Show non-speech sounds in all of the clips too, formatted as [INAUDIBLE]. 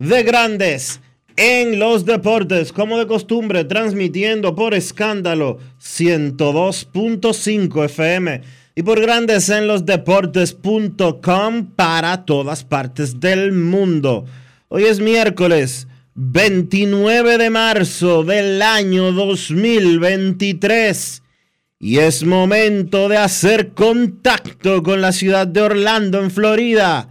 de Grandes en los Deportes, como de costumbre, transmitiendo por escándalo 102.5 FM y por Grandes en los Deportes.com para todas partes del mundo. Hoy es miércoles 29 de marzo del año 2023 y es momento de hacer contacto con la ciudad de Orlando, en Florida,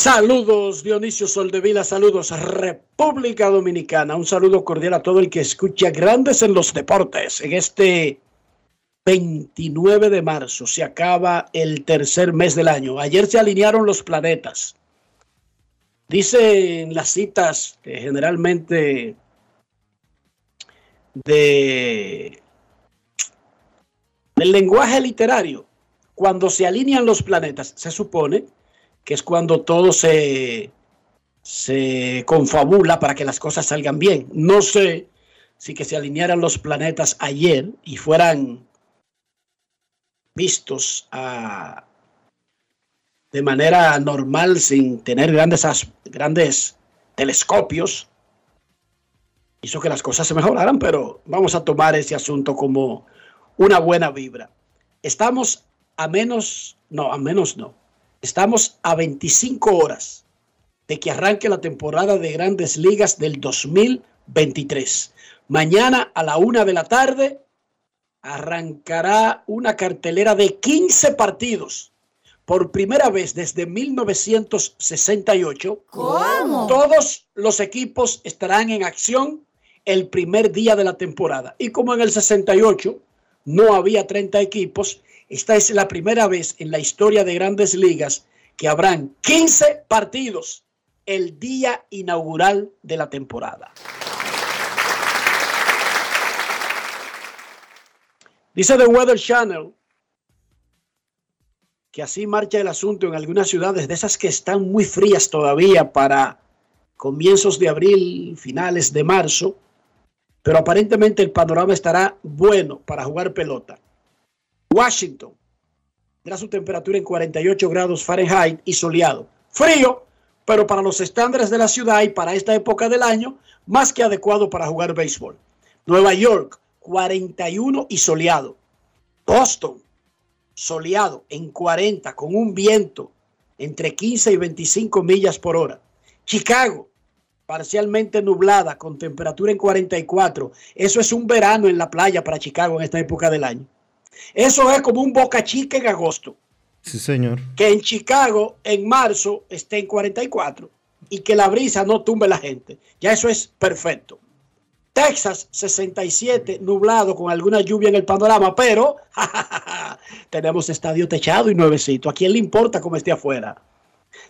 Saludos Dionisio Soldevila, saludos República Dominicana, un saludo cordial a todo el que escucha Grandes en los Deportes. En este 29 de marzo se acaba el tercer mes del año. Ayer se alinearon los planetas. Dicen las citas que generalmente de del lenguaje literario, cuando se alinean los planetas, se supone que es cuando todo se, se confabula para que las cosas salgan bien. No sé si que se alinearan los planetas ayer y fueran vistos a, de manera normal sin tener grandes, grandes telescopios, hizo que las cosas se mejoraran, pero vamos a tomar ese asunto como una buena vibra. Estamos a menos, no, a menos no. Estamos a 25 horas de que arranque la temporada de grandes ligas del 2023. Mañana a la una de la tarde arrancará una cartelera de 15 partidos. Por primera vez desde 1968, ¿Cómo? todos los equipos estarán en acción el primer día de la temporada. Y como en el 68 no había 30 equipos, esta es la primera vez en la historia de grandes ligas que habrán 15 partidos el día inaugural de la temporada. Dice The Weather Channel que así marcha el asunto en algunas ciudades de esas que están muy frías todavía para comienzos de abril, finales de marzo, pero aparentemente el panorama estará bueno para jugar pelota. Washington tendrá su temperatura en 48 grados Fahrenheit y soleado. Frío, pero para los estándares de la ciudad y para esta época del año, más que adecuado para jugar béisbol. Nueva York, 41 y soleado. Boston, soleado en 40 con un viento entre 15 y 25 millas por hora. Chicago, parcialmente nublada con temperatura en 44. Eso es un verano en la playa para Chicago en esta época del año. Eso es como un boca chica en agosto. Sí, señor. Que en Chicago en marzo esté en 44 y que la brisa no tumbe la gente. Ya eso es perfecto. Texas 67, nublado con alguna lluvia en el panorama, pero [LAUGHS] tenemos estadio techado y nuevecito. ¿A quién le importa cómo esté afuera?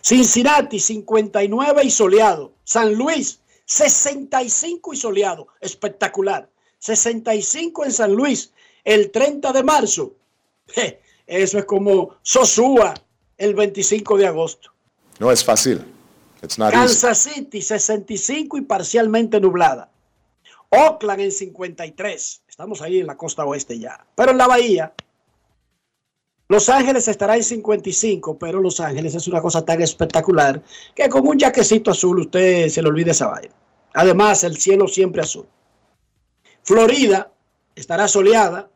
Cincinnati 59 y soleado. San Luis 65 y soleado. Espectacular. 65 en San Luis el 30 de marzo. Eso es como Sosúa el 25 de agosto. No es fácil. Kansas City 65 y parcialmente nublada. Oakland en 53. Estamos ahí en la costa oeste ya. Pero en la bahía, Los Ángeles estará en 55, pero Los Ángeles es una cosa tan espectacular que con un jaquecito azul usted se le olvida esa vaina. Además, el cielo siempre azul. Florida estará soleada.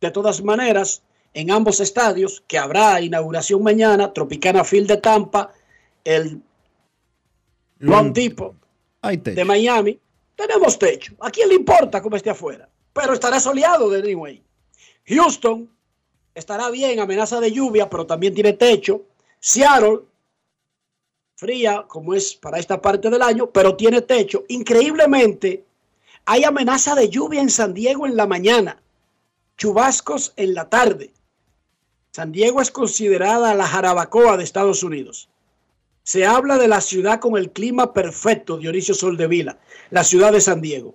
De todas maneras, en ambos estadios, que habrá inauguración mañana, Tropicana Field de Tampa, el Long Depot de Miami, tenemos techo. ¿A quién le importa cómo esté afuera? Pero estará soleado de anyway. Houston estará bien, amenaza de lluvia, pero también tiene techo. Seattle, fría como es para esta parte del año, pero tiene techo. Increíblemente, hay amenaza de lluvia en San Diego en la mañana, chubascos en la tarde. San Diego es considerada la jarabacoa de Estados Unidos. Se habla de la ciudad con el clima perfecto, Dionisio Soldevila, la ciudad de San Diego.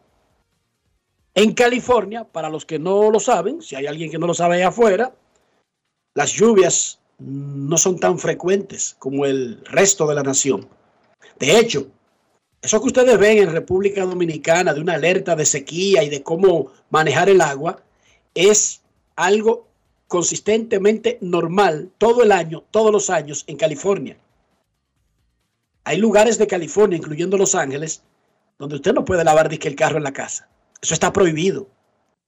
En California, para los que no lo saben, si hay alguien que no lo sabe allá afuera, las lluvias no son tan frecuentes como el resto de la nación. De hecho, eso que ustedes ven en República Dominicana de una alerta de sequía y de cómo manejar el agua, es algo consistentemente normal todo el año, todos los años en California. Hay lugares de California, incluyendo Los Ángeles, donde usted no puede lavar disque el carro en la casa. Eso está prohibido.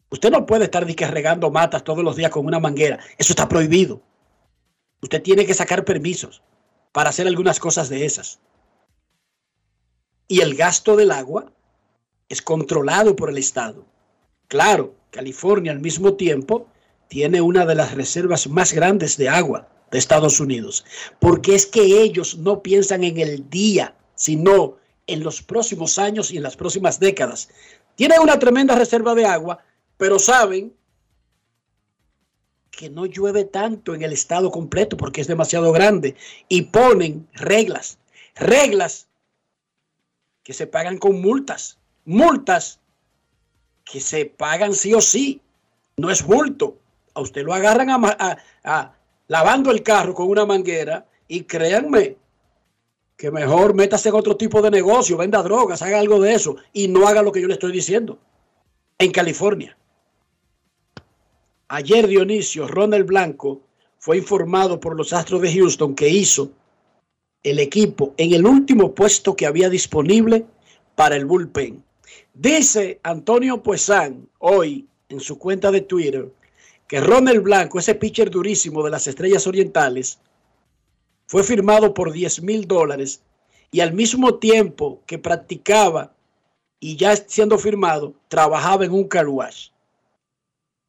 Usted no puede estar disque regando matas todos los días con una manguera. Eso está prohibido. Usted tiene que sacar permisos para hacer algunas cosas de esas. Y el gasto del agua es controlado por el Estado. Claro, California al mismo tiempo tiene una de las reservas más grandes de agua de Estados Unidos, porque es que ellos no piensan en el día, sino en los próximos años y en las próximas décadas. Tienen una tremenda reserva de agua, pero saben que no llueve tanto en el estado completo porque es demasiado grande y ponen reglas, reglas que se pagan con multas, multas que se pagan sí o sí, no es bulto. A usted lo agarran a, lavando el carro con una manguera y créanme que mejor métase en otro tipo de negocio, venda drogas, haga algo de eso y no haga lo que yo le estoy diciendo. En California. Ayer Dionisio, Ronald Blanco, fue informado por los Astros de Houston que hizo el equipo en el último puesto que había disponible para el bullpen. Dice Antonio Puesán hoy en su cuenta de Twitter que Ronald Blanco, ese pitcher durísimo de las Estrellas Orientales, fue firmado por 10 mil dólares y al mismo tiempo que practicaba y ya siendo firmado, trabajaba en un car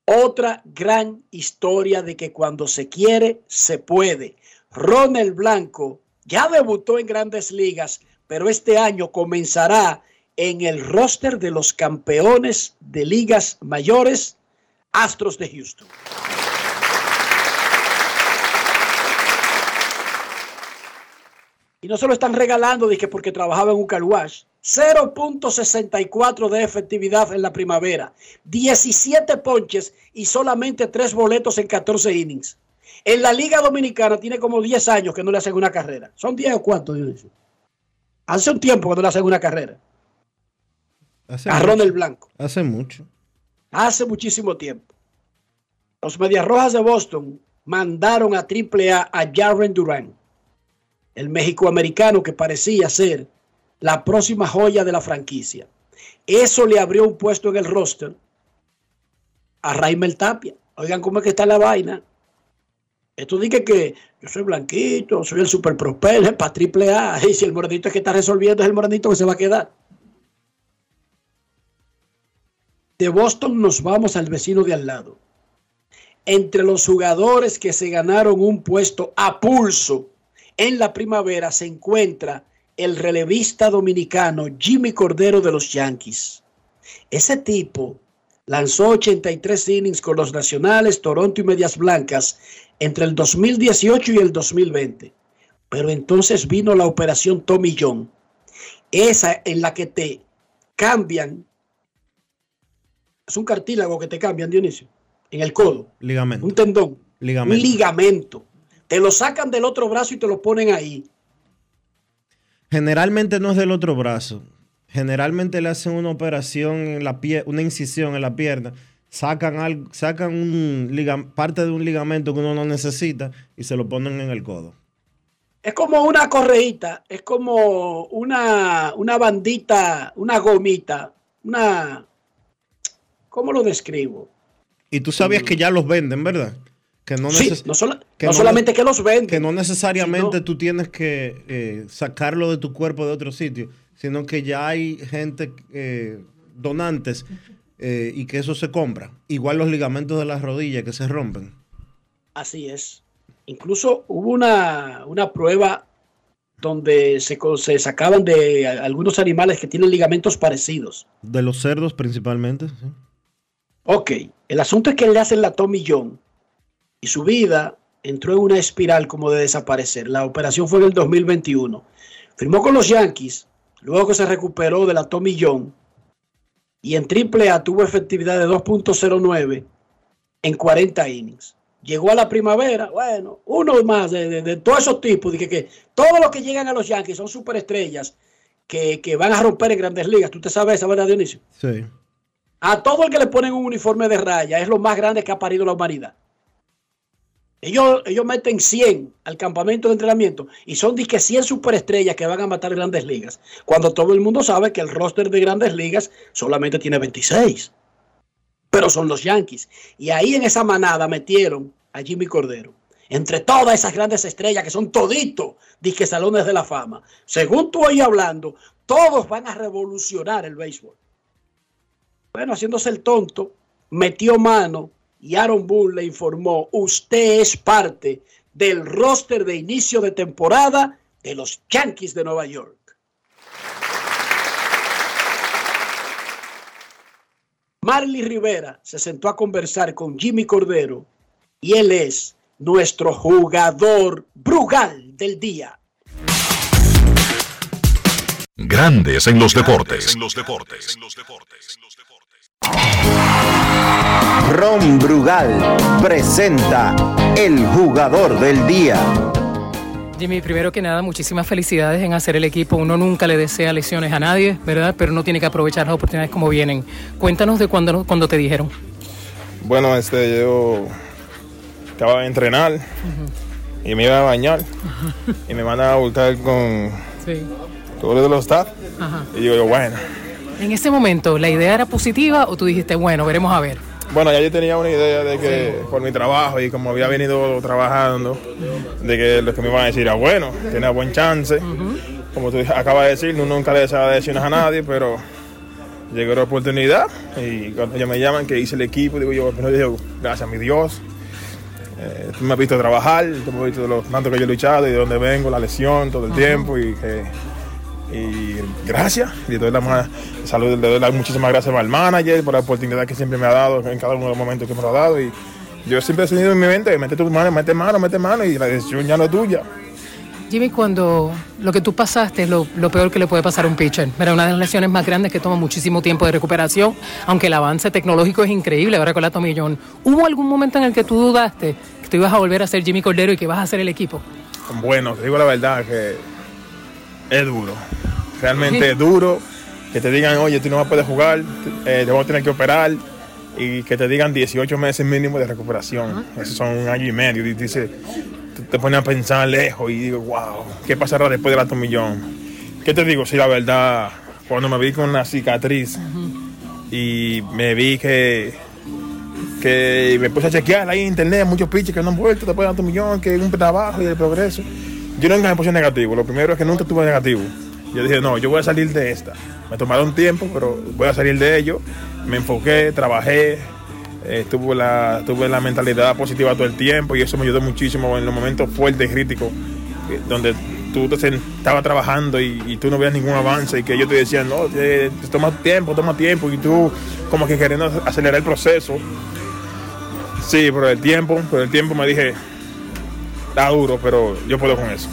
Otra gran historia de que cuando se quiere, se puede. Ronald Blanco ya debutó en grandes ligas, pero este año comenzará en el roster de los campeones de ligas mayores Astros de Houston. Y no se lo están regalando que porque trabajaba en un car 0.64 de efectividad en la primavera. 17 ponches y solamente 3 boletos en 14 innings. En la Liga Dominicana tiene como 10 años que no le hacen una carrera. ¿Son 10 o cuánto, Dionisio? Hace un tiempo que no le hacen una carrera. Hace a Ronald Blanco. Hace mucho. Hace muchísimo tiempo. Los Medias Rojas de Boston mandaron a AAA a Jaren Duran, el México-americano que parecía ser la próxima joya de la franquicia. Eso le abrió un puesto en el roster a Raimel Tapia. Oigan cómo es que está la vaina. Esto dice que yo soy blanquito, soy el super prosper para triple A. [LAUGHS] Y si el morenito es que está resolviendo, es el morenito que se va a quedar. De Boston nos vamos al vecino de al lado. entre los jugadores que se ganaron un puesto a pulso en la primavera se encuentra el relevista dominicano Jimmy Cordero de los Yankees. Ese tipo lanzó 83 innings con los Nacionales, Toronto y Medias Blancas entre el 2018 y el 2020. Pero entonces vino la operación Tommy John, esa en la que te cambian, es un cartílago que te cambian, Dionisio, en el codo. Ligamento. Un tendón. Ligamento. Un ligamento. Te lo sacan del otro brazo y te lo ponen ahí. Generalmente no es del otro brazo. Generalmente le hacen una operación en la pie, una incisión en la pierna, sacan algo, sacan un liga- parte de un ligamento que uno no necesita y se lo ponen en el codo. Es como una correíta, es como una, una bandita, una gomita, una... ¿Cómo lo describo? Y tú sabías que ya los venden, ¿verdad? Que no, Sí, no, sola- que no no solamente que los venden. que no necesariamente sino- tú tienes que eh, sacarlo de tu cuerpo de otro sitio, sino que ya hay gente, eh, donantes, eh, y que eso se compra. Igual los ligamentos de las rodillas que se rompen. Así es. Incluso hubo una, una prueba donde se, se sacaban de algunos animales que tienen ligamentos parecidos. De los cerdos principalmente. sí. Ok, el asunto es que le hacen la Tommy John y su vida entró en una espiral como de desaparecer. La operación fue en el 2021. Firmó con los Yankees, luego que se recuperó de la Tommy John y en AAA tuvo efectividad de 2.09 en 40 innings. Llegó a la primavera, bueno, uno más de, de- de todos esos tipos, de que, que todos los que llegan a los Yankees son superestrellas que, que van a romper en grandes ligas. ¿Tú te sabes esa verdad, Dionisio? Sí. A todo el que le ponen un uniforme de raya es lo más grande que ha parido la humanidad. Ellos, ellos meten 100 al campamento de entrenamiento y son de que 100 superestrellas que van a matar grandes ligas. Cuando todo el mundo sabe que el roster de grandes ligas solamente tiene 26. Pero son los Yankees. Y ahí en esa manada metieron a Jimmy Cordero. Entre todas esas grandes estrellas que son toditos, disque salones de la fama. Según tú hoy hablando, todos van a revolucionar el béisbol. Bueno, haciéndose el tonto, metió mano y Aaron Boone le informó, usted es parte del roster de inicio de temporada de los Yankees de Nueva York. Marley Rivera se sentó a conversar con Jimmy Cordero y él es nuestro jugador Brugal del día. Grandes en los deportes. Ron Brugal presenta el jugador del día. Jimmy, primero que nada, muchísimas felicidades en hacer el equipo. Uno nunca le desea lesiones a nadie, ¿verdad? Pero uno tiene que aprovechar las oportunidades como vienen. Cuéntanos de cuándo, cuando te dijeron. Bueno, este, yo acababa de entrenar y me iba a bañar y me van a voltar con Sí. todos los staff. Ajá. Y digo yo, bueno, En ese momento, ¿la idea era positiva o tú dijiste, bueno, veremos a ver? bueno, ya yo tenía una idea de que por mi trabajo y como había venido trabajando, de que lo que me iban a decir era bueno, tiene buen chance. Como tú acabas de decir, uno nunca le desea lesiones a nadie, pero llegó la oportunidad y cuando ellos me llaman que hice el equipo, digo yo, pero digo, gracias a mi Dios. Eh, tú me has visto trabajar, tú me has visto los tanto que yo he luchado y de dónde vengo, la lesión, todo el tiempo y que y gracias, y le doy la salud, le doy las muchísimas gracias al manager por la oportunidad que siempre me ha dado en cada uno de los momentos que me lo ha dado. Y yo siempre he tenido en mi mente, mete tu mano, mete mano, mete mano, y la decisión ya no es tuya. Jimmy, cuando lo que tú pasaste es lo, lo peor que le puede pasar a un pitcher. Era una de las lesiones más grandes que toma muchísimo tiempo de recuperación, aunque el avance tecnológico es increíble ahora con la John. ¿Hubo algún momento en el que tú dudaste que tú ibas a volver a ser Jimmy Cordero y que ibas a ser el equipo? Bueno, te digo la verdad que es duro. Realmente es duro que te digan, oye, tú no vas a poder jugar, eh, te vamos a tener que operar y que te digan 18 meses mínimo de recuperación. Eso son un año y medio. Y dice, tú te pones a pensar lejos y digo, wow, ¿qué pasará después de la tomillón? ¿Qué te digo? Sí, la verdad, cuando me vi con una cicatriz y me vi que que me puse a chequear ahí en internet muchos pitches que no han vuelto después de tanto millón, que es un trabajo y el progreso. Yo nunca me puse negativo, lo primero es que nunca estuve negativo. Yo dije, no, yo voy a salir de esta. Me tomaron tiempo, pero voy a salir de ello. Me enfoqué, trabajé eh, tuve, la, tuve la mentalidad positiva todo el tiempo y eso me ayudó muchísimo en los momentos fuertes y críticos, eh, donde tú te estabas trabajando y, tú no veías ningún avance y que ellos te decían, no, toma tiempo, toma tiempo y tú como que queriendo acelerar el proceso. Sí, por el tiempo, por el tiempo me dije, está duro, pero yo puedo con eso.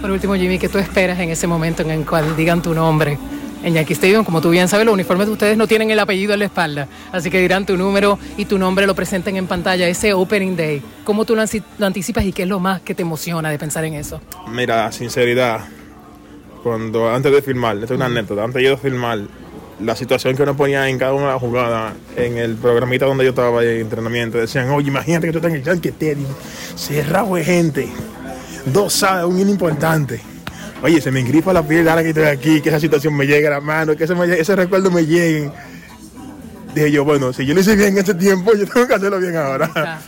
Por último, Jimmy, ¿qué tú esperas en ese momento en el cual digan tu nombre? En Yankee Stadium, como tú bien sabes, los uniformes de ustedes no tienen el apellido en la espalda, así que dirán tu número y tu nombre lo presenten en pantalla ese Opening Day. ¿Cómo tú lo, anticipas y qué es lo más que te emociona de pensar en eso? Mira, sinceridad, cuando antes de filmar, esto es una anécdota, antes de yo filmar, la situación que uno ponía en cada una de las jugadas, en el programita donde yo estaba en entrenamiento, decían, oye, imagínate que tú estás en el Yankee Stadium, cerrado de gente, dos sabe, un importante Oye, se me engripa la piel ahora que estoy aquí, que esa situación me llegue a la mano, que ese, recuerdo me llegue. Dije yo, bueno, si yo lo hice bien en ese tiempo, yo tengo que hacerlo bien ahora.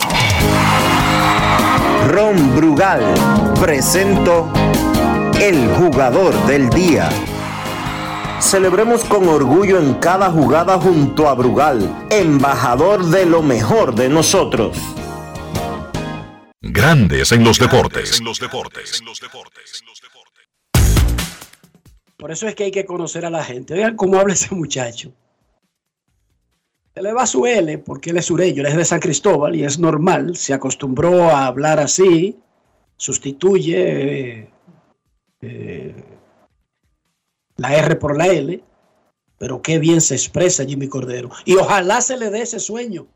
Ron Brugal presento el jugador del día. Celebremos con orgullo en cada jugada junto a Brugal, embajador de lo mejor de nosotros. Grandes en los deportes. En los deportes. Por eso es que hay que conocer a la gente. Vean cómo habla ese muchacho. Se le va su L porque él es sureño, él es de San Cristóbal y es normal. Se acostumbró a hablar así, sustituye eh, la R por la L. Pero qué bien se expresa Jimmy Cordero. Y ojalá se le dé ese sueño.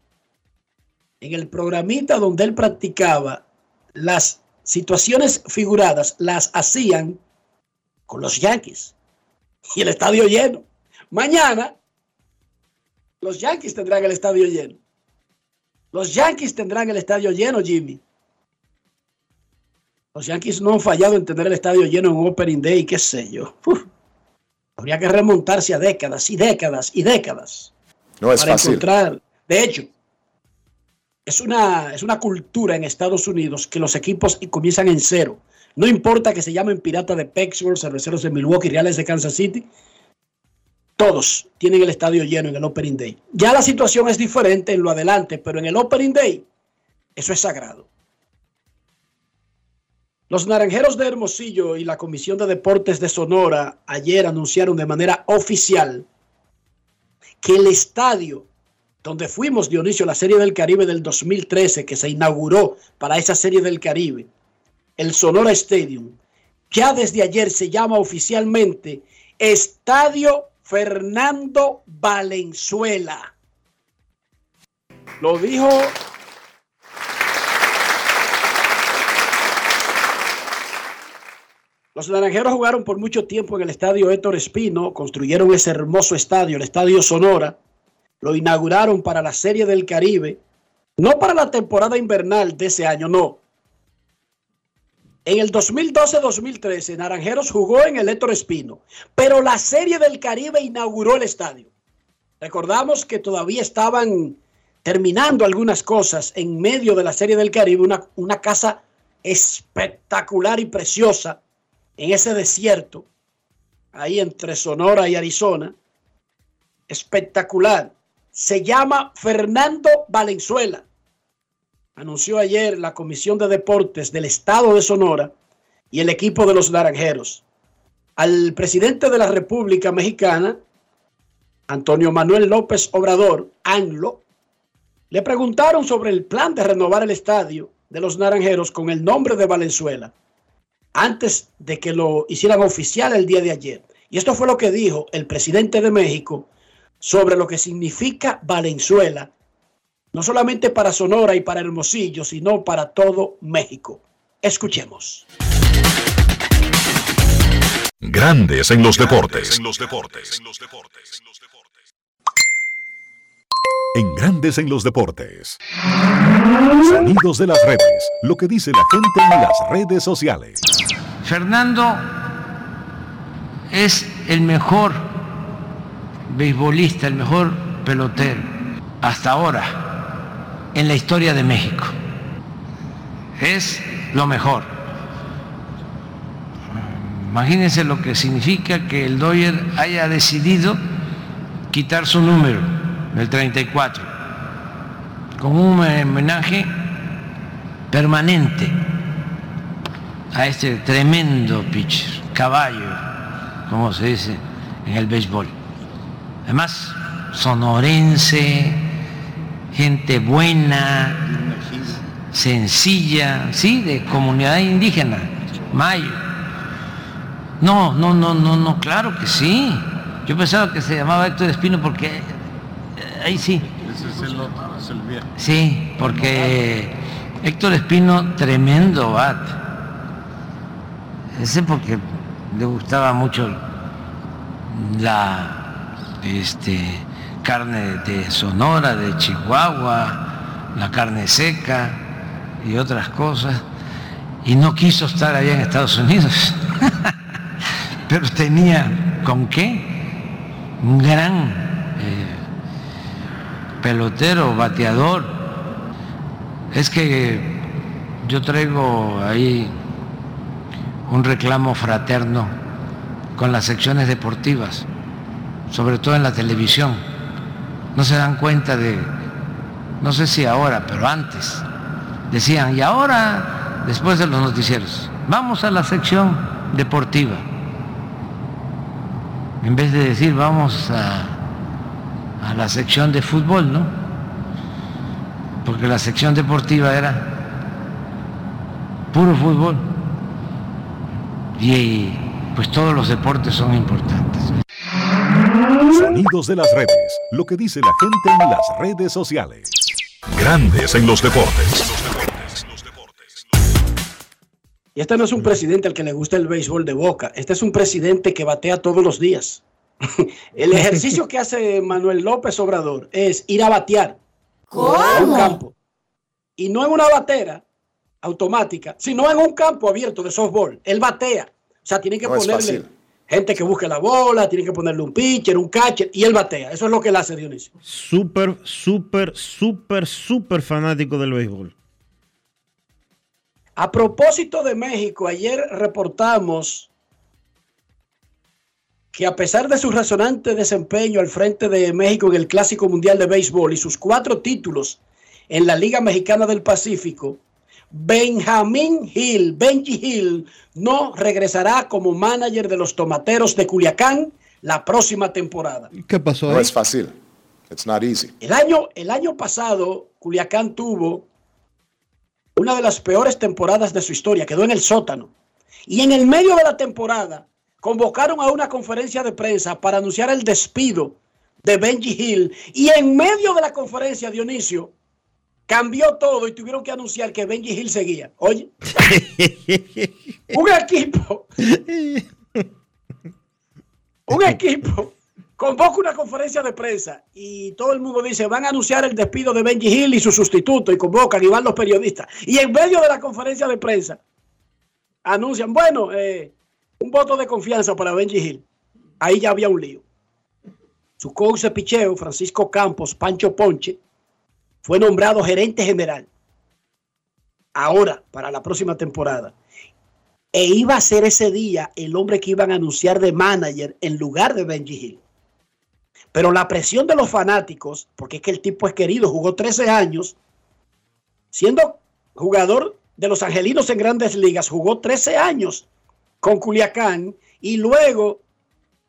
En el programita donde él practicaba, las situaciones figuradas las hacían con los Yankees y el estadio lleno. Mañana los Yankees tendrán el estadio lleno. Los Yankees tendrán el estadio lleno, Jimmy. Los Yankees no han fallado en tener el estadio lleno en Opening Day, qué sé yo. Habría que remontarse a décadas y décadas y décadas. No es para encontrar. De hecho, es una, es una cultura en Estados Unidos que los equipos comienzan en cero. No importa que se llamen Piratas de Pittsburgh, Cerveceros de Milwaukee, Reales de Kansas City. Todos tienen el estadio lleno en el Opening Day. Ya la situación es diferente en lo adelante, pero en el Opening Day eso es sagrado. Los Naranjeros de Hermosillo y la Comisión de Deportes de Sonora ayer anunciaron de manera oficial que el estadio donde fuimos Dionisio la Serie del Caribe del 2013 que se inauguró para esa Serie del Caribe el Sonora Stadium, ya desde ayer se llama oficialmente Estadio Fernando Valenzuela. Lo dijo Los naranjeros jugaron por mucho tiempo en el estadio Héctor Espino, construyeron ese hermoso estadio, el estadio Sonora, lo inauguraron para la Serie del Caribe, no para la temporada invernal de ese año, no, en el 2012-2013, Naranjeros jugó en el Héctor Espino, pero la Serie del Caribe inauguró el estadio. Recordamos que todavía estaban terminando algunas cosas en medio de la Serie del Caribe, una, una casa espectacular y preciosa en ese desierto, ahí entre Sonora y Arizona. Espectacular. Se llama Fernando Valenzuela anunció ayer la Comisión de Deportes del Estado de Sonora y el equipo de los Naranjeros. Al presidente de la República Mexicana, Antonio Manuel López Obrador, ANLO, le preguntaron sobre el plan de renovar el estadio de los Naranjeros con el nombre de Valenzuela, antes de que lo hicieran oficial el día de ayer. Y esto fue lo que dijo el presidente de México sobre lo que significa Valenzuela no solamente para Sonora y para Hermosillo, sino para todo México. Escuchemos. Grandes en los deportes. En los deportes. En Grandes en los deportes. Sonidos de las redes. Lo que dice la gente en las redes sociales. Fernando es el mejor beisbolista, el mejor pelotero hasta ahora en la historia de México. Es lo mejor. Imagínense lo que significa que el Doyer haya decidido quitar su número, el 34. con un homenaje permanente a este tremendo pitcher, caballo, como se dice en el béisbol. Además, sonorense, gente buena, sencilla, sí, de comunidad indígena, mayo. No, no, no, no, no, claro que sí. Yo pensaba que se llamaba Héctor Espino porque ahí sí. Sí, porque Héctor Espino, tremendo bat. Ese porque le gustaba mucho la este, carne de Sonora, de Chihuahua, la carne seca y otras cosas. Y no quiso estar allá en Estados Unidos. [LAUGHS] Pero tenía con qué un gran eh, pelotero, bateador. Es que yo traigo ahí un reclamo fraterno con las secciones deportivas, sobre todo en la televisión. No se dan cuenta de, no sé si ahora, pero antes, decían, y ahora, después de los noticieros, vamos a la sección deportiva en vez de decir vamos a, la sección de fútbol, ¿no? Porque la sección deportiva era puro fútbol. Y pues todos los deportes son importantes. Sonidos de las redes, lo que dice la gente en las redes sociales. Grandes en los deportes. Y este no es un presidente al que le gusta el béisbol de boca. Este es un presidente que batea todos los días. [LAUGHS] el ejercicio que hace Manuel López Obrador es ir a batear en un campo. Y no en una batera automática, sino en un campo abierto de softball. Él batea. O sea, tiene que ponerle gente que busque la bola, tiene que ponerle un pitcher, un catcher, y él batea. Eso es lo que él hace, Dionisio. Súper, súper, súper, súper fanático del béisbol. A propósito de México, ayer reportamos que a pesar de su resonante desempeño al frente de México en el Clásico Mundial de Béisbol y sus cuatro títulos en la Liga Mexicana del Pacífico, Benjamín Hill, Benji Hill, no regresará como manager de los Tomateros de Culiacán la próxima temporada. ¿Qué pasó ahí? No es fácil. It's not easy. El año, el año pasado, Culiacán tuvo una de las peores temporadas de su historia, quedó en el sótano. Y en el medio de la temporada convocaron a una conferencia de prensa para anunciar el despido de Benji Hill. Y en medio de la conferencia, Dionisio, cambió todo y tuvieron que anunciar que Benji Hill seguía. Oye, [LAUGHS] un equipo, un equipo convoca una conferencia de prensa y todo el mundo dice, van a anunciar el despido de Benji Hill y su sustituto y convocan y van los periodistas. Y en medio de la conferencia de prensa anuncian, bueno, eh, un voto de confianza para Benji Hill. Ahí ya había un lío. Su coach de picheo, Francisco Campos, Pancho Ponche, fue nombrado gerente general. Ahora, para la próxima temporada. E iba a ser ese día el hombre que iban a anunciar de manager en lugar de Benji Hill. Pero la presión de los fanáticos, porque es que el tipo es querido, jugó 13 años, siendo jugador de los Angelinos en grandes ligas, jugó 13 años con Culiacán y luego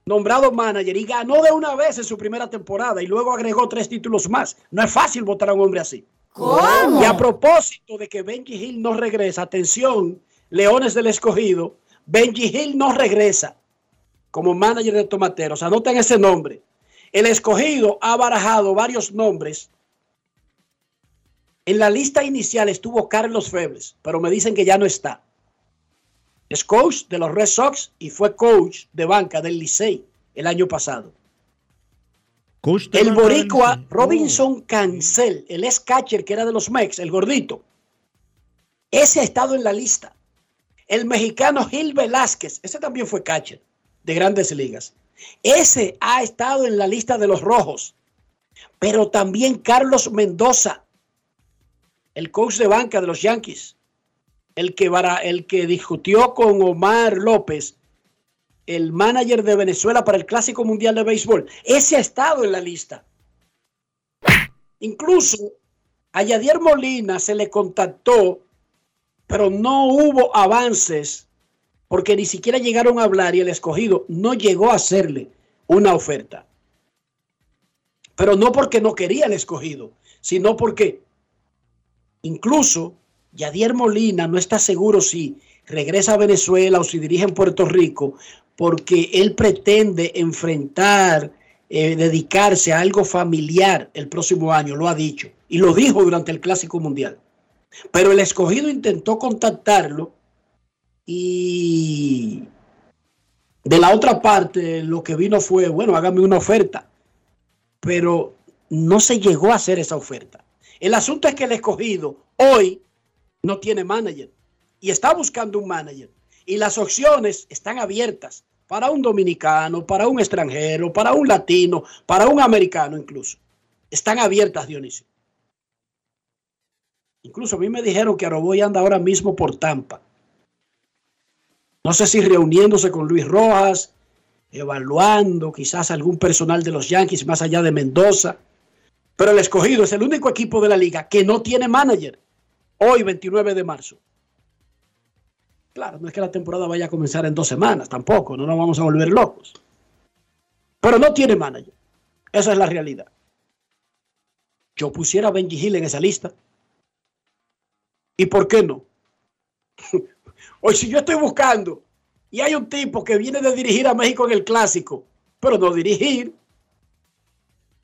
nombrado manager y ganó de una vez en su primera temporada y luego agregó tres títulos más. No es fácil votar a un hombre así. ¿Cómo? Y a propósito de que Benji Hill no regresa, atención, Leones del Escogido, Benji Hill no regresa como manager de Tomateros. Anoten ese nombre. El escogido ha barajado varios nombres. En la lista inicial estuvo Carlos Febres, pero me dicen que ya no está. Es coach de los Red Sox y fue coach de banca del Licey el año pasado. el boricua Robinson Cancel, el ex catcher que era de los Mex, el gordito. Ese ha estado en la lista. El mexicano Gil Velázquez, ese también fue catcher de grandes ligas. Ese ha estado en la lista de los rojos. Pero también Carlos Mendoza, el coach de banca de los Yankees, el que, el que discutió con Omar López, el manager de Venezuela para el Clásico Mundial de Béisbol. Ese ha estado en la lista. Incluso A Yadier Molina se le contactó, pero no hubo avances porque ni siquiera llegaron a hablar y el escogido no llegó a hacerle una oferta. Pero no porque no quería el escogido, sino porque incluso Yadier Molina no está seguro si regresa a Venezuela o si dirige en Puerto Rico, porque él pretende enfrentar, eh, dedicarse a algo familiar el próximo año, lo ha dicho, y lo dijo durante el Clásico Mundial. Pero el escogido intentó contactarlo y de la otra parte lo que vino fue, bueno, hágame una oferta, pero no se llegó a hacer esa oferta. El asunto es que el escogido hoy no tiene manager y está buscando un manager. Y las opciones están abiertas para un dominicano, para un extranjero, para un latino, para un americano incluso. Están abiertas, Dionisio. Incluso a mí me dijeron que Aroboy anda ahora mismo por Tampa. No sé si reuniéndose con Luis Rojas, evaluando quizás algún personal de los Yankees más allá de Mendoza. Pero el escogido es el único equipo de la liga que no tiene manager hoy 29 de marzo. Claro, no es que la temporada vaya a comenzar en dos semanas, tampoco, no nos vamos a volver locos. Pero no tiene manager. Esa es la realidad. Yo pusiera a Benji Hill en esa lista. ¿Y por qué no? [LAUGHS] Hoy si yo estoy buscando y hay un tipo que viene de dirigir a México en el clásico, pero no dirigir,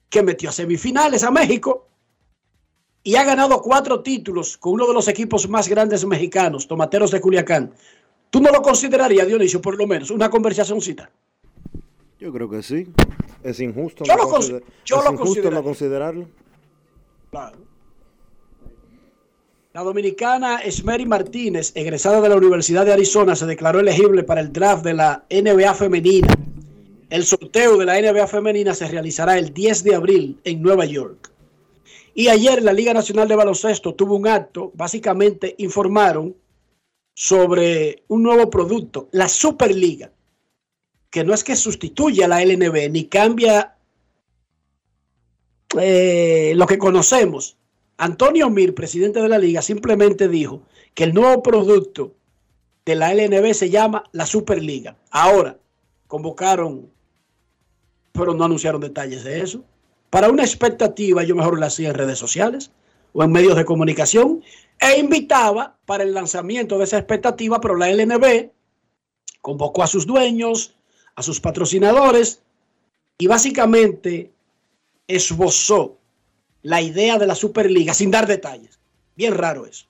que metió a semifinales a México y ha ganado cuatro títulos con uno de los equipos más grandes mexicanos, Tomateros de Culiacán. ¿Tú no lo considerarías, Dionisio, por lo menos, una conversacióncita? Yo creo que sí. Es injusto, yo no, lo, consider yo es injusto no considerarlo. Claro. La dominicana Esmeri Martínez, egresada de la Universidad de Arizona, se declaró elegible para el draft de la NBA femenina. El sorteo de la NBA femenina se realizará el 10 de abril en Nueva York. Y ayer la Liga Nacional de Baloncesto tuvo un acto, básicamente informaron sobre un nuevo producto, la Superliga, que no es que sustituya a la LNB ni cambia eh, lo que conocemos. Antonio Mir, presidente de la liga, simplemente dijo que el nuevo producto de la LNB se llama la Superliga. Ahora, convocaron, pero no anunciaron detalles de eso. Para una expectativa, yo mejor la hacía en redes sociales o en medios de comunicación e invitaba para el lanzamiento de esa expectativa, pero la LNB convocó a sus dueños, a sus patrocinadores y básicamente esbozó la idea de la Superliga sin dar detalles. Bien raro eso.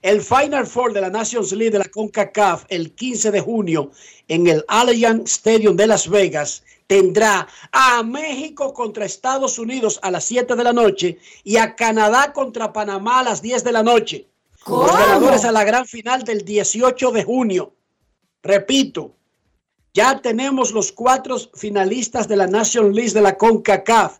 El Final Four de la Nations League de la CONCACAF el 15 de junio en el Allianz Stadium de Las Vegas tendrá a México contra Estados Unidos a las 7 de la noche y a Canadá contra Panamá a las 10 de la noche. Los ganadores a la gran final del 18 de junio. Repito, ya tenemos los cuatro finalistas de la Nations League de la CONCACAF.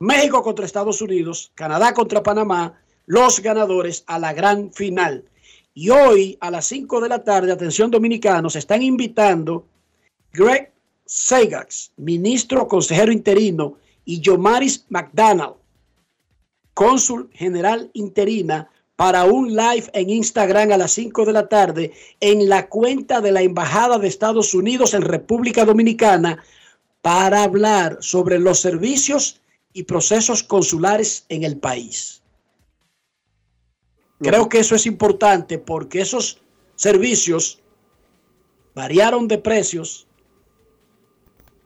México contra Estados Unidos, Canadá contra Panamá, los ganadores a la gran final. Y hoy a las 5 de la tarde, atención dominicanos, están invitando Greg Segax, ministro consejero interino, y Yomaris McDonald, cónsul general interina, para un live en Instagram a las 5 de la tarde en la cuenta de la Embajada de Estados Unidos en República Dominicana para hablar sobre los servicios y procesos consulares en el país. Creo que eso es importante porque esos servicios variaron de precios,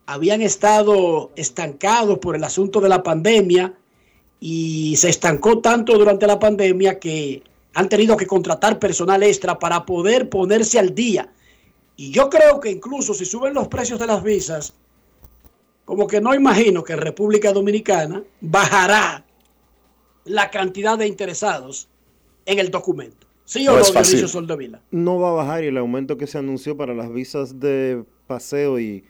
habían estado estancados por el asunto de la pandemia y se estancó tanto durante la pandemia que han tenido que contratar personal extra para poder ponerse al día. Y yo creo que incluso si suben los precios de las visas, como que no imagino que en República Dominicana bajará la cantidad de interesados en el documento. ¿Sí o no, Dionisio Soldevila? No va a bajar y el aumento que se anunció para las visas de paseo y,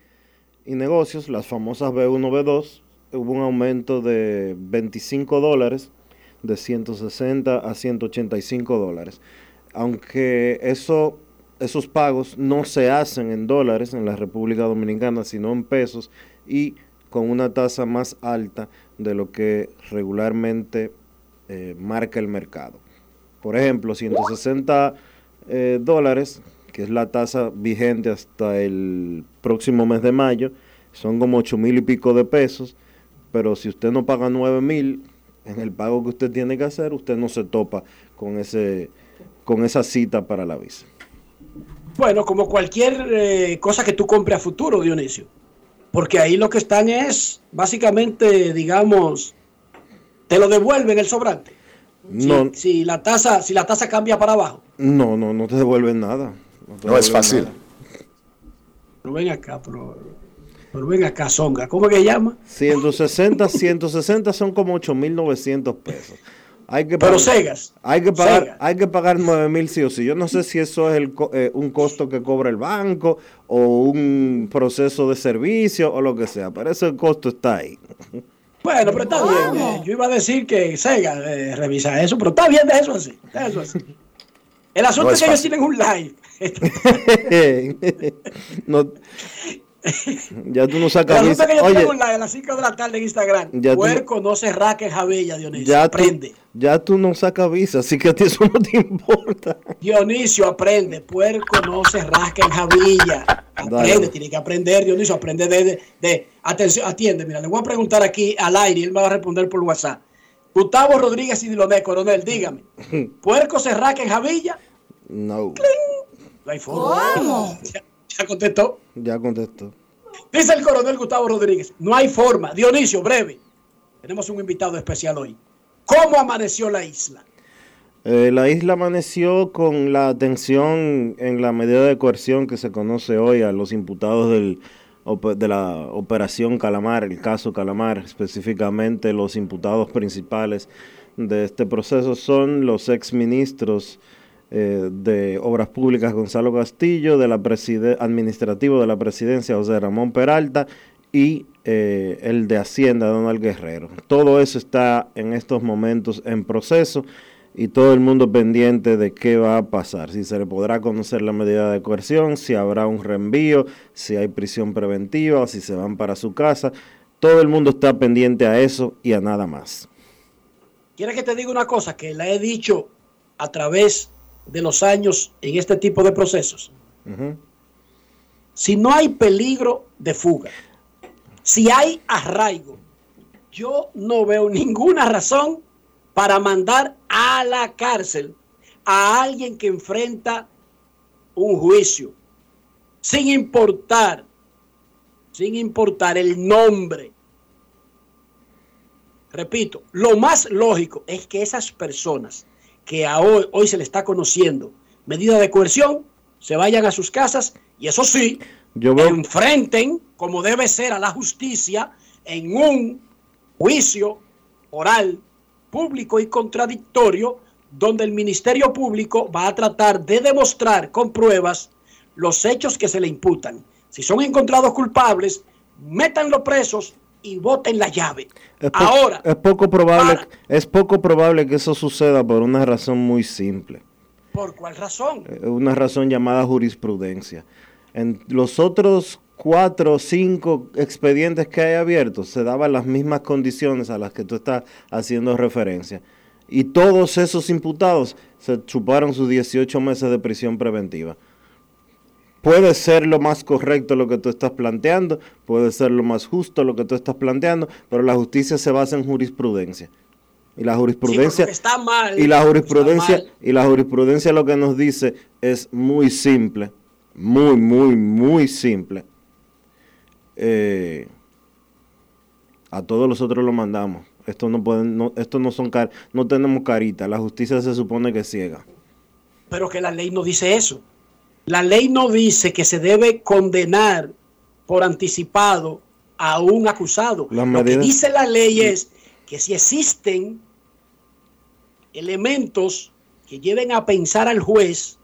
y negocios, las famosas B1, B2, hubo un aumento de 25 dólares, de 160 a 185 dólares. Aunque eso, esos pagos no se hacen en dólares en la República Dominicana, sino en pesos y con una tasa más alta de lo que regularmente eh, marca el mercado. Por ejemplo, 160 eh, dólares, que es la tasa vigente hasta el próximo mes de mayo, son como 8 mil y pico de pesos, pero si usted no paga 9 mil en el pago que usted tiene que hacer, usted no se topa con, ese, con esa cita para la visa. Bueno, como cualquier eh, cosa que tú compres a futuro, Dionisio. Porque ahí lo que están es, básicamente, digamos, te lo devuelven el sobrante. No, Si, si la tasa, si la tasa cambia para abajo. no, no, no te devuelven nada. No es fácil. nada. Pero ven acá, pero, pero ven acá, Zonga. ¿Cómo que llama? 160, 160 son como 8.900 pesos. Hay que Pero pagar- cegas. Hay que pagar, Cegas. hay que pagar 9 mil sí o sí. Yo no sé si eso es el co- eh, un costo que cobra el banco o un proceso de servicio o lo que sea, pero ese costo está ahí. Bueno, pero está bien. eh, Yo iba a decir que Sega eh, revisa eso, pero está bien, de eso así. de eso así. El asunto No es es que ellos tienen un live. [LAUGHS] No- ya tú no El sacas asunto visa. es que ellos Oye, tienen un live a las 5 de la tarde en Instagram. Tú- Puerco no se raque Javilla, Dionisio. ya tú, aprende. ya tú no sacas visa, así que a ti eso no te importa. Dionisio, aprende. Puerco no se rasca en Javilla. Aprende, Dale. tiene que aprender, Dionisio. Aprende de, de, de- Atención, atiende. Mira, le voy a preguntar aquí al aire y él me va a responder por WhatsApp. Gustavo Rodríguez y Diloné, coronel, dígame. [LAUGHS] ¿Puerco se rasca en Javilla? No, No hay forma. Ya, ya contestó. ya contestó. Dice el coronel Gustavo Rodríguez, no hay forma. Dionisio, breve. Tenemos un invitado especial hoy. ¿Cómo amaneció la isla? Eh, la isla amaneció con la atención en la medida de coerción que se conoce hoy a los imputados del, de la operación Calamar, el caso Calamar, específicamente los imputados principales de este proceso son los exministros eh, de Obras Públicas Gonzalo Castillo, de la administrativo de la presidencia José Ramón Peralta y eh, el de Hacienda Donald Guerrero. Todo eso está en estos momentos en proceso y todo el mundo pendiente de qué va a pasar, si se le podrá conocer la medida de coerción, si habrá un reenvío, si hay prisión preventiva, si se van para su casa. Todo el mundo está pendiente a eso y a nada más. ¿Quieres que te diga una cosa que la he dicho a través de los años en este tipo de procesos? Si no hay peligro de fuga, si hay arraigo, yo no veo ninguna razón para mandar a la cárcel a alguien que enfrenta un juicio, sin importar, sin importar el nombre. Repito, lo más lógico es que esas personas que a hoy, hoy se le está conociendo medida de coerción, se vayan a sus casas y eso sí, Yo veo, enfrenten como debe ser a la justicia en un juicio oral, público y contradictorio, donde el Ministerio Público va a tratar de demostrar con pruebas los hechos que se le imputan. Si son encontrados culpables, métanlos presos y voten la llave. es, Ahora, es poco probable, para- es poco probable que eso suceda por una razón muy simple. ¿por cuál razón? eh, una razón llamada jurisprudencia. En los otros cuatro o cinco expedientes que hay abiertos se daban las mismas condiciones a las que tú estás haciendo referencia. Y todos esos imputados se chuparon sus 18 meses de prisión preventiva. Puede ser lo más correcto lo que tú estás planteando, puede ser lo más justo lo que tú estás planteando, pero la justicia se basa en jurisprudencia. Y la jurisprudencia porque está mal. y la jurisprudencia y la jurisprudencia lo que nos dice es muy simple, muy muy muy simple. Eh, a todos los otros lo mandamos. Esto no pueden, no, esto no son car no tenemos carita. La justicia se supone que es ciega. pero que la ley no dice eso. La ley no dice que se debe condenar por anticipado a un acusado. Las Lo que dice la ley es que si existen elementos que lleven a pensar al juez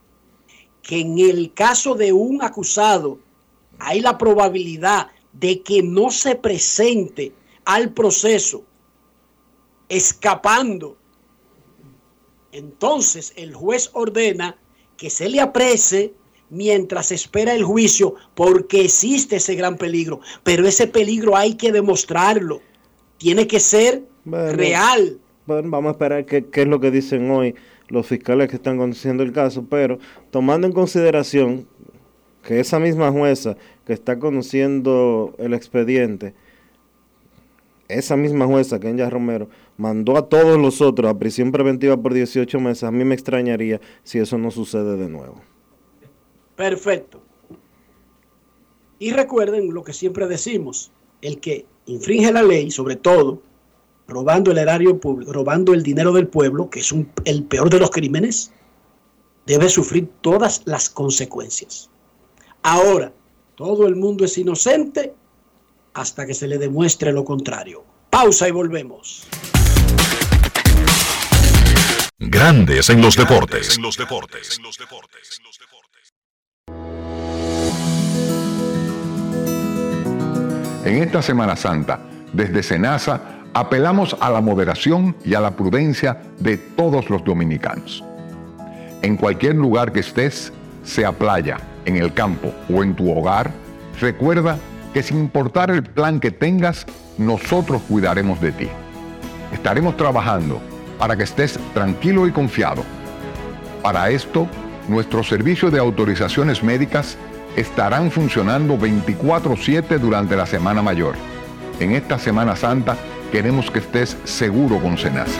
que en el caso de un acusado hay la probabilidad de que no se presente al proceso escapando entonces el juez ordena que se le aprese mientras espera el juicio porque existe ese gran peligro. Pero ese peligro hay que demostrarlo. Tiene que ser Bueno. real. bueno, vamos a esperar qué, qué es lo que dicen hoy los fiscales que están conociendo el caso, pero tomando en consideración que esa misma jueza que está conociendo el expediente, esa misma jueza, Kenya Romero, mandó a todos los otros a prisión preventiva por 18 meses, a mí me extrañaría si eso no sucede de nuevo. Perfecto. Y recuerden lo que siempre decimos, el que infringe la ley, sobre todo robando el erario público, robando el dinero del pueblo, que es el peor de los crímenes, debe sufrir todas las consecuencias. Ahora, todo el mundo es inocente hasta que se le demuestre lo contrario. Pausa y volvemos. Grandes en los deportes. En los deportes. En esta Semana Santa, desde Senasa, apelamos a la moderación y a la prudencia de todos los dominicanos. En cualquier lugar que estés, sea playa, en el campo o en tu hogar, recuerda que sin importar el plan que tengas, nosotros cuidaremos de ti. Estaremos trabajando para que estés tranquilo y confiado. Para esto, nuestros servicios de autorizaciones médicas estarán funcionando 24/7 durante la Semana Mayor. En esta Semana Santa queremos que estés seguro con Senasa.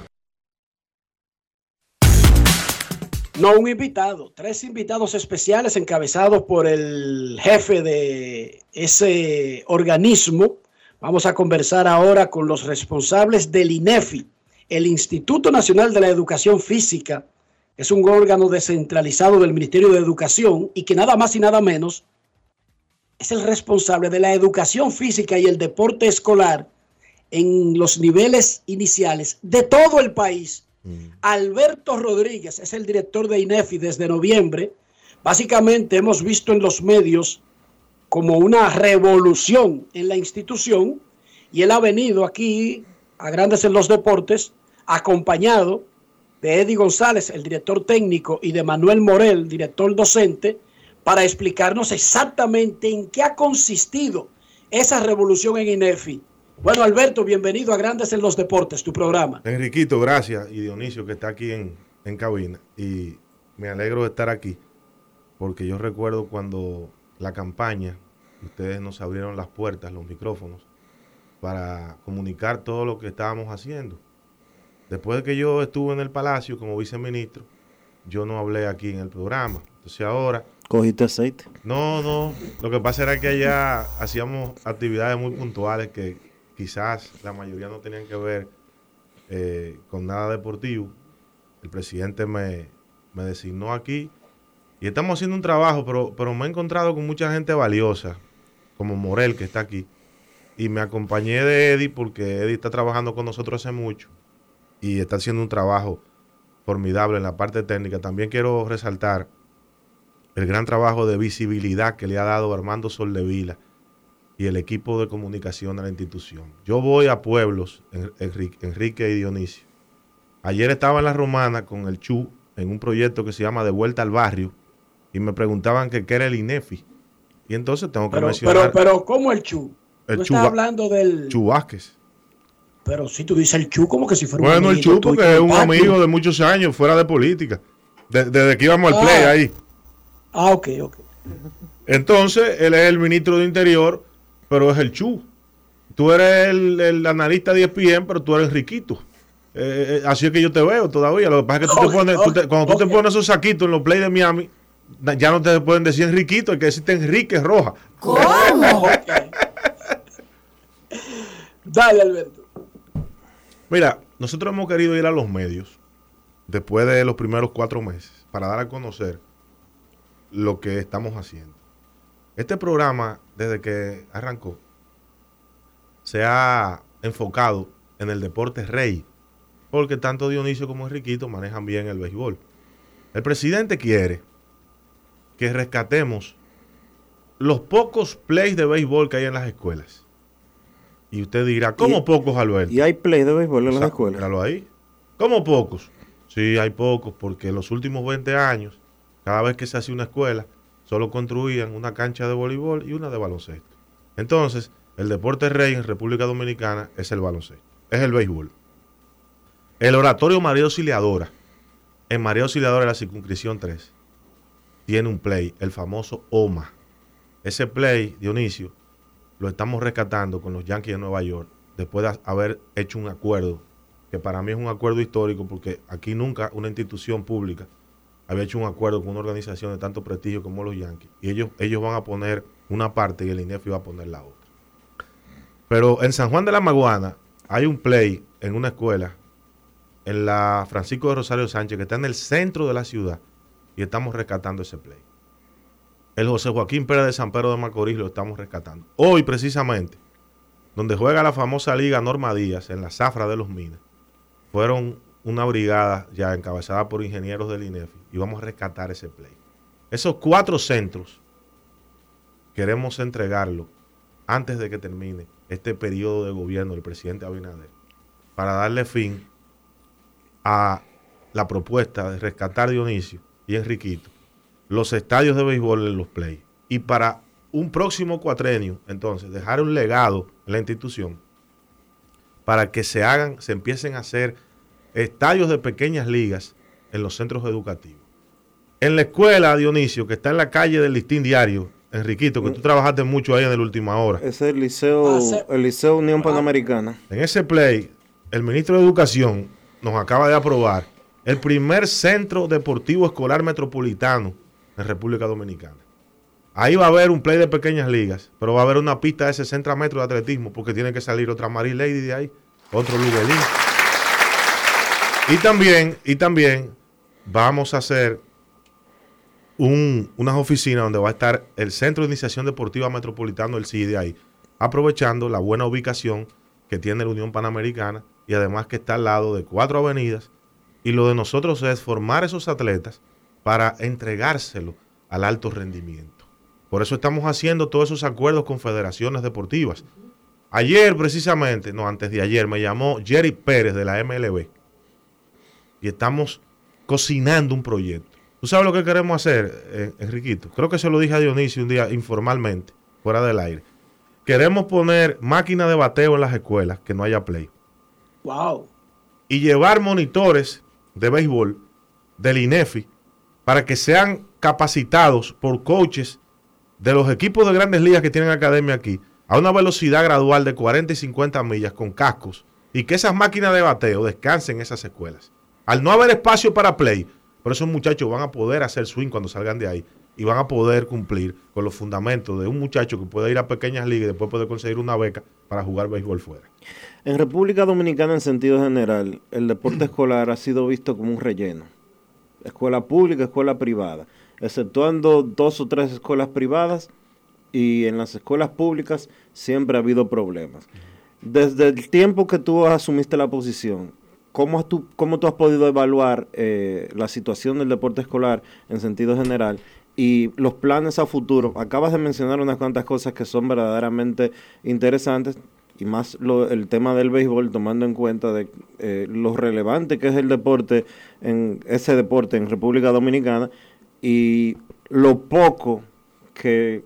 No un invitado, tres invitados especiales encabezados por el jefe de ese organismo. Vamos a conversar ahora con los responsables del INEFI, el Instituto Nacional de la Educación Física. Es un órgano descentralizado del Ministerio de Educación y que nada más y nada menos es el responsable de la educación física y el deporte escolar en los niveles iniciales de todo el país. Alberto Rodríguez es el director de INEFI desde noviembre. Básicamente hemos visto en los medios como una revolución en la institución y él ha venido aquí a Grandes en los Deportes acompañado de Eddie González, el director técnico, y de Manuel Morel, director docente, para explicarnos exactamente en qué ha consistido esa revolución en INEFI. Bueno, Alberto, bienvenido a Grandes en los Deportes, tu programa. Enriquito, gracias. Y Dionisio, que está aquí en, en cabina. Y me alegro de estar aquí, porque yo recuerdo cuando la campaña, ustedes nos abrieron las puertas, los micrófonos, para comunicar todo lo que estábamos haciendo. Después de que yo estuve en el Palacio como viceministro, yo no hablé aquí en el programa. Entonces ahora... ¿Cogiste aceite? No, no. Lo que pasa era que allá hacíamos actividades muy puntuales que quizás la mayoría no tenían que ver eh, con nada deportivo. El presidente me, me, designó aquí y estamos haciendo un trabajo, pero, pero me he encontrado con mucha gente valiosa, como Morel, que está aquí. Y me acompañé de Eddie porque Eddie está trabajando con nosotros hace mucho y está haciendo un trabajo formidable en la parte técnica. También quiero resaltar el gran trabajo de visibilidad que le ha dado Armando Soldevila y el equipo de comunicación de la institución. Yo voy a pueblos, En- Enrique, Enrique y Dionisio. Ayer estaba en la Romana con el Chu en un proyecto que se llama De Vuelta al Barrio y me preguntaban que qué era el INEFI. Y entonces tengo que Pero, mencionar pero, pero, ¿cómo el Chu? el Chu, estás hablando del. Chu Vázquez. Pero si tú dices el Chu, como que si fuera un Bueno, el Chu porque es un amigo de muchos años fuera de política. De- desde que íbamos al Ah. play ahí. Ah, ok, ok. Entonces, él es el ministro de Interior, pero es el Chu. Tú eres el, el analista de ESPN, pero tú eres Enriquito. Eh, eh, así es que yo te veo todavía. Lo que pasa es que tú te pones, tú te- ok, cuando tú te pones esos saquitos en los play de Miami, ya no te pueden decir Enriquito, hay que decirte Enrique Roja. ¿Cómo? [LAUGHS] Dale, Alberto. Mira, nosotros hemos querido ir a los medios después de los primeros cuatro meses para dar a conocer lo que estamos haciendo. Este programa, desde que arrancó, se ha enfocado en el deporte rey, porque tanto Dionisio como Enriquito manejan bien el béisbol. El presidente quiere que rescatemos los pocos plays de béisbol que hay en las escuelas. Y usted dirá, ¿cómo Y- pocos, Alberto? Y hay play de béisbol en las escuelas. Míralo ahí. ¿Cómo pocos? Sí, hay pocos, porque en los últimos 20 años, cada vez que se hace una escuela, solo construían una cancha de voleibol y una de baloncesto. Entonces, el deporte rey en República Dominicana es el baloncesto, es el béisbol. El oratorio María Auxiliadora, en María Auxiliadora de la circunscripción 3, tiene un play, el famoso OMA. Ese play, Dionisio, lo estamos rescatando con los Yankees de Nueva York, después de haber hecho un acuerdo, que para mí es un acuerdo histórico, porque aquí nunca una institución pública había hecho un acuerdo con una organización de tanto prestigio como los Yankees. Y ellos, ellos van a poner una parte y el INEFI va a poner la otra. Pero en San Juan de la Maguana hay un play en una escuela, en la Francisco de Rosario Sánchez, que está en el centro de la ciudad, y estamos rescatando ese play. El José Joaquín Pérez de San Pedro de Macorís lo estamos rescatando. Hoy, precisamente, donde juega la famosa Liga Norma Díaz, en la zafra de los Minas, fueron una brigada ya encabezada por ingenieros del INEFI y vamos a rescatar ese play. Esos cuatro centros queremos entregarlo antes de que termine este periodo de gobierno del presidente Abinader para darle fin a la propuesta de rescatar Dionisio y Enriquito los estadios de béisbol en los play y para un próximo cuatrenio entonces dejar un legado en la institución para que se hagan, se empiecen a hacer estadios de pequeñas ligas en los centros educativos. En la escuela, Dionisio, que está en la calle del Listín Diario, Enriquito, que tú trabajaste mucho ahí en el última hora. Ese es el liceo, Ah, el liceo Unión Panamericana. En ese play, el ministro de Educación nos acaba de aprobar el primer centro deportivo escolar metropolitano en República Dominicana. Ahí va a haber un play de pequeñas ligas, pero va a haber una pista de 60 metros de atletismo porque tiene que salir otra Mary Lady de ahí, otro Luguelín. Y también, y también vamos a hacer un- unas oficinas donde va a estar el Centro de Iniciación Deportiva Metropolitano, el CIDE ahí, aprovechando la buena ubicación que tiene la Unión Panamericana y además que está al lado de cuatro avenidas. Y lo de nosotros es formar esos atletas para entregárselo al alto rendimiento. Por eso estamos haciendo todos esos acuerdos con federaciones deportivas. Ayer, precisamente, no, antes de ayer, me llamó Jerry Pérez de la MLB y estamos cocinando un proyecto. ¿Tú sabes lo que queremos hacer, eh, Enriquito? Creo que se lo dije a Dionisio un día informalmente, fuera del aire. Queremos poner máquinas de bateo en las escuelas, que no haya play. Wow. Y llevar monitores de béisbol del INEFI para que sean capacitados por coaches de los equipos de grandes ligas que tienen academia aquí a una velocidad gradual de 40 y 50 millas con cascos y que esas máquinas de bateo descansen en esas escuelas. Al no haber espacio para play, pero esos muchachos van a poder hacer swing cuando salgan de ahí y van a poder cumplir con los fundamentos de un muchacho que puede ir a pequeñas ligas y después puede conseguir una beca para jugar béisbol fuera. En República Dominicana, en sentido general, el deporte [CLEARS THROAT] escolar ha sido visto como un relleno. Escuela pública, escuela privada. Exceptuando dos o tres escuelas privadas y en las escuelas públicas siempre ha habido problemas. Desde el tiempo que tú asumiste la posición, ¿cómo, tú, cómo tú has podido evaluar eh, la situación del deporte escolar en sentido general? y los planes a futuro. Acabas de mencionar unas cuantas cosas que son verdaderamente interesantes y más el tema del béisbol tomando en cuenta de eh, lo relevante que es el deporte en ese deporte en República Dominicana y lo poco que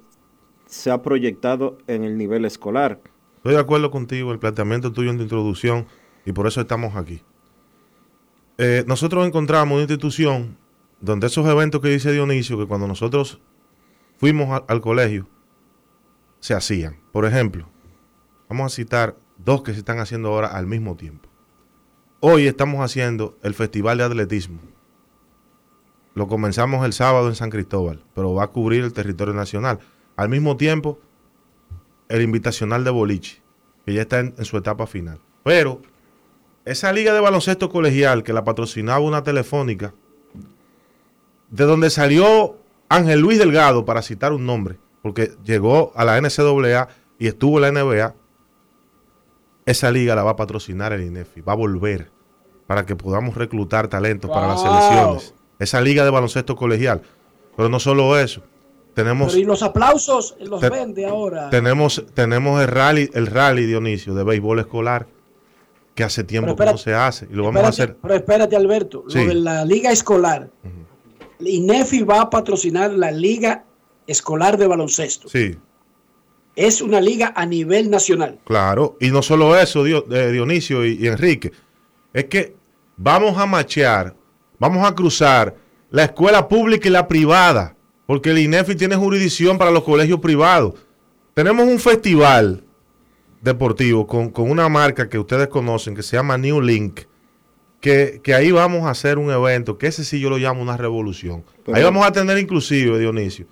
se ha proyectado en el nivel escolar. Estoy de acuerdo contigo, el planteamiento tuyo en tu introducción, y por eso estamos aquí. Eh, nosotros encontramos una institución donde esos eventos que dice Dionisio, que cuando nosotros fuimos al colegio, se hacían. Por ejemplo, vamos a citar dos que se están haciendo ahora al mismo tiempo. Hoy estamos haciendo el Festival de Atletismo. Lo comenzamos el sábado en San Cristóbal, pero va a cubrir el territorio nacional. Al mismo tiempo, el invitacional de boliche, que ya está en su etapa final. Pero esa liga de baloncesto colegial que la patrocinaba una telefónica, de donde salió Ángel Luis Delgado, para citar un nombre, porque llegó a la NCAA y estuvo en la NBA, esa liga la va a patrocinar el INEFI, va a volver para que podamos reclutar talentos para las selecciones. Esa liga de baloncesto colegial. Pero no solo eso, tenemos... Pero y los aplausos los Te- vende ahora. Tenemos, tenemos el rally, el rally Dionisio de béisbol escolar que hace tiempo que no se hace y lo vamos a hacer. Pero espérate, Alberto. Sí. Lo de la liga escolar. INEFI va a patrocinar la liga escolar de baloncesto. Sí, Es una liga a nivel nacional. claro. Y no solo eso, eh, Dionisio y, y Enrique, es que vamos a machear, vamos a cruzar la escuela pública y la privada, porque el INEFI tiene jurisdicción para los colegios privados. Tenemos un festival deportivo con, con una marca que ustedes conocen que se llama New Link. Que, que ahí vamos a hacer un evento, que ese sí yo lo llamo una revolución. Pero- ahí vamos a tener inclusive, Dionisio,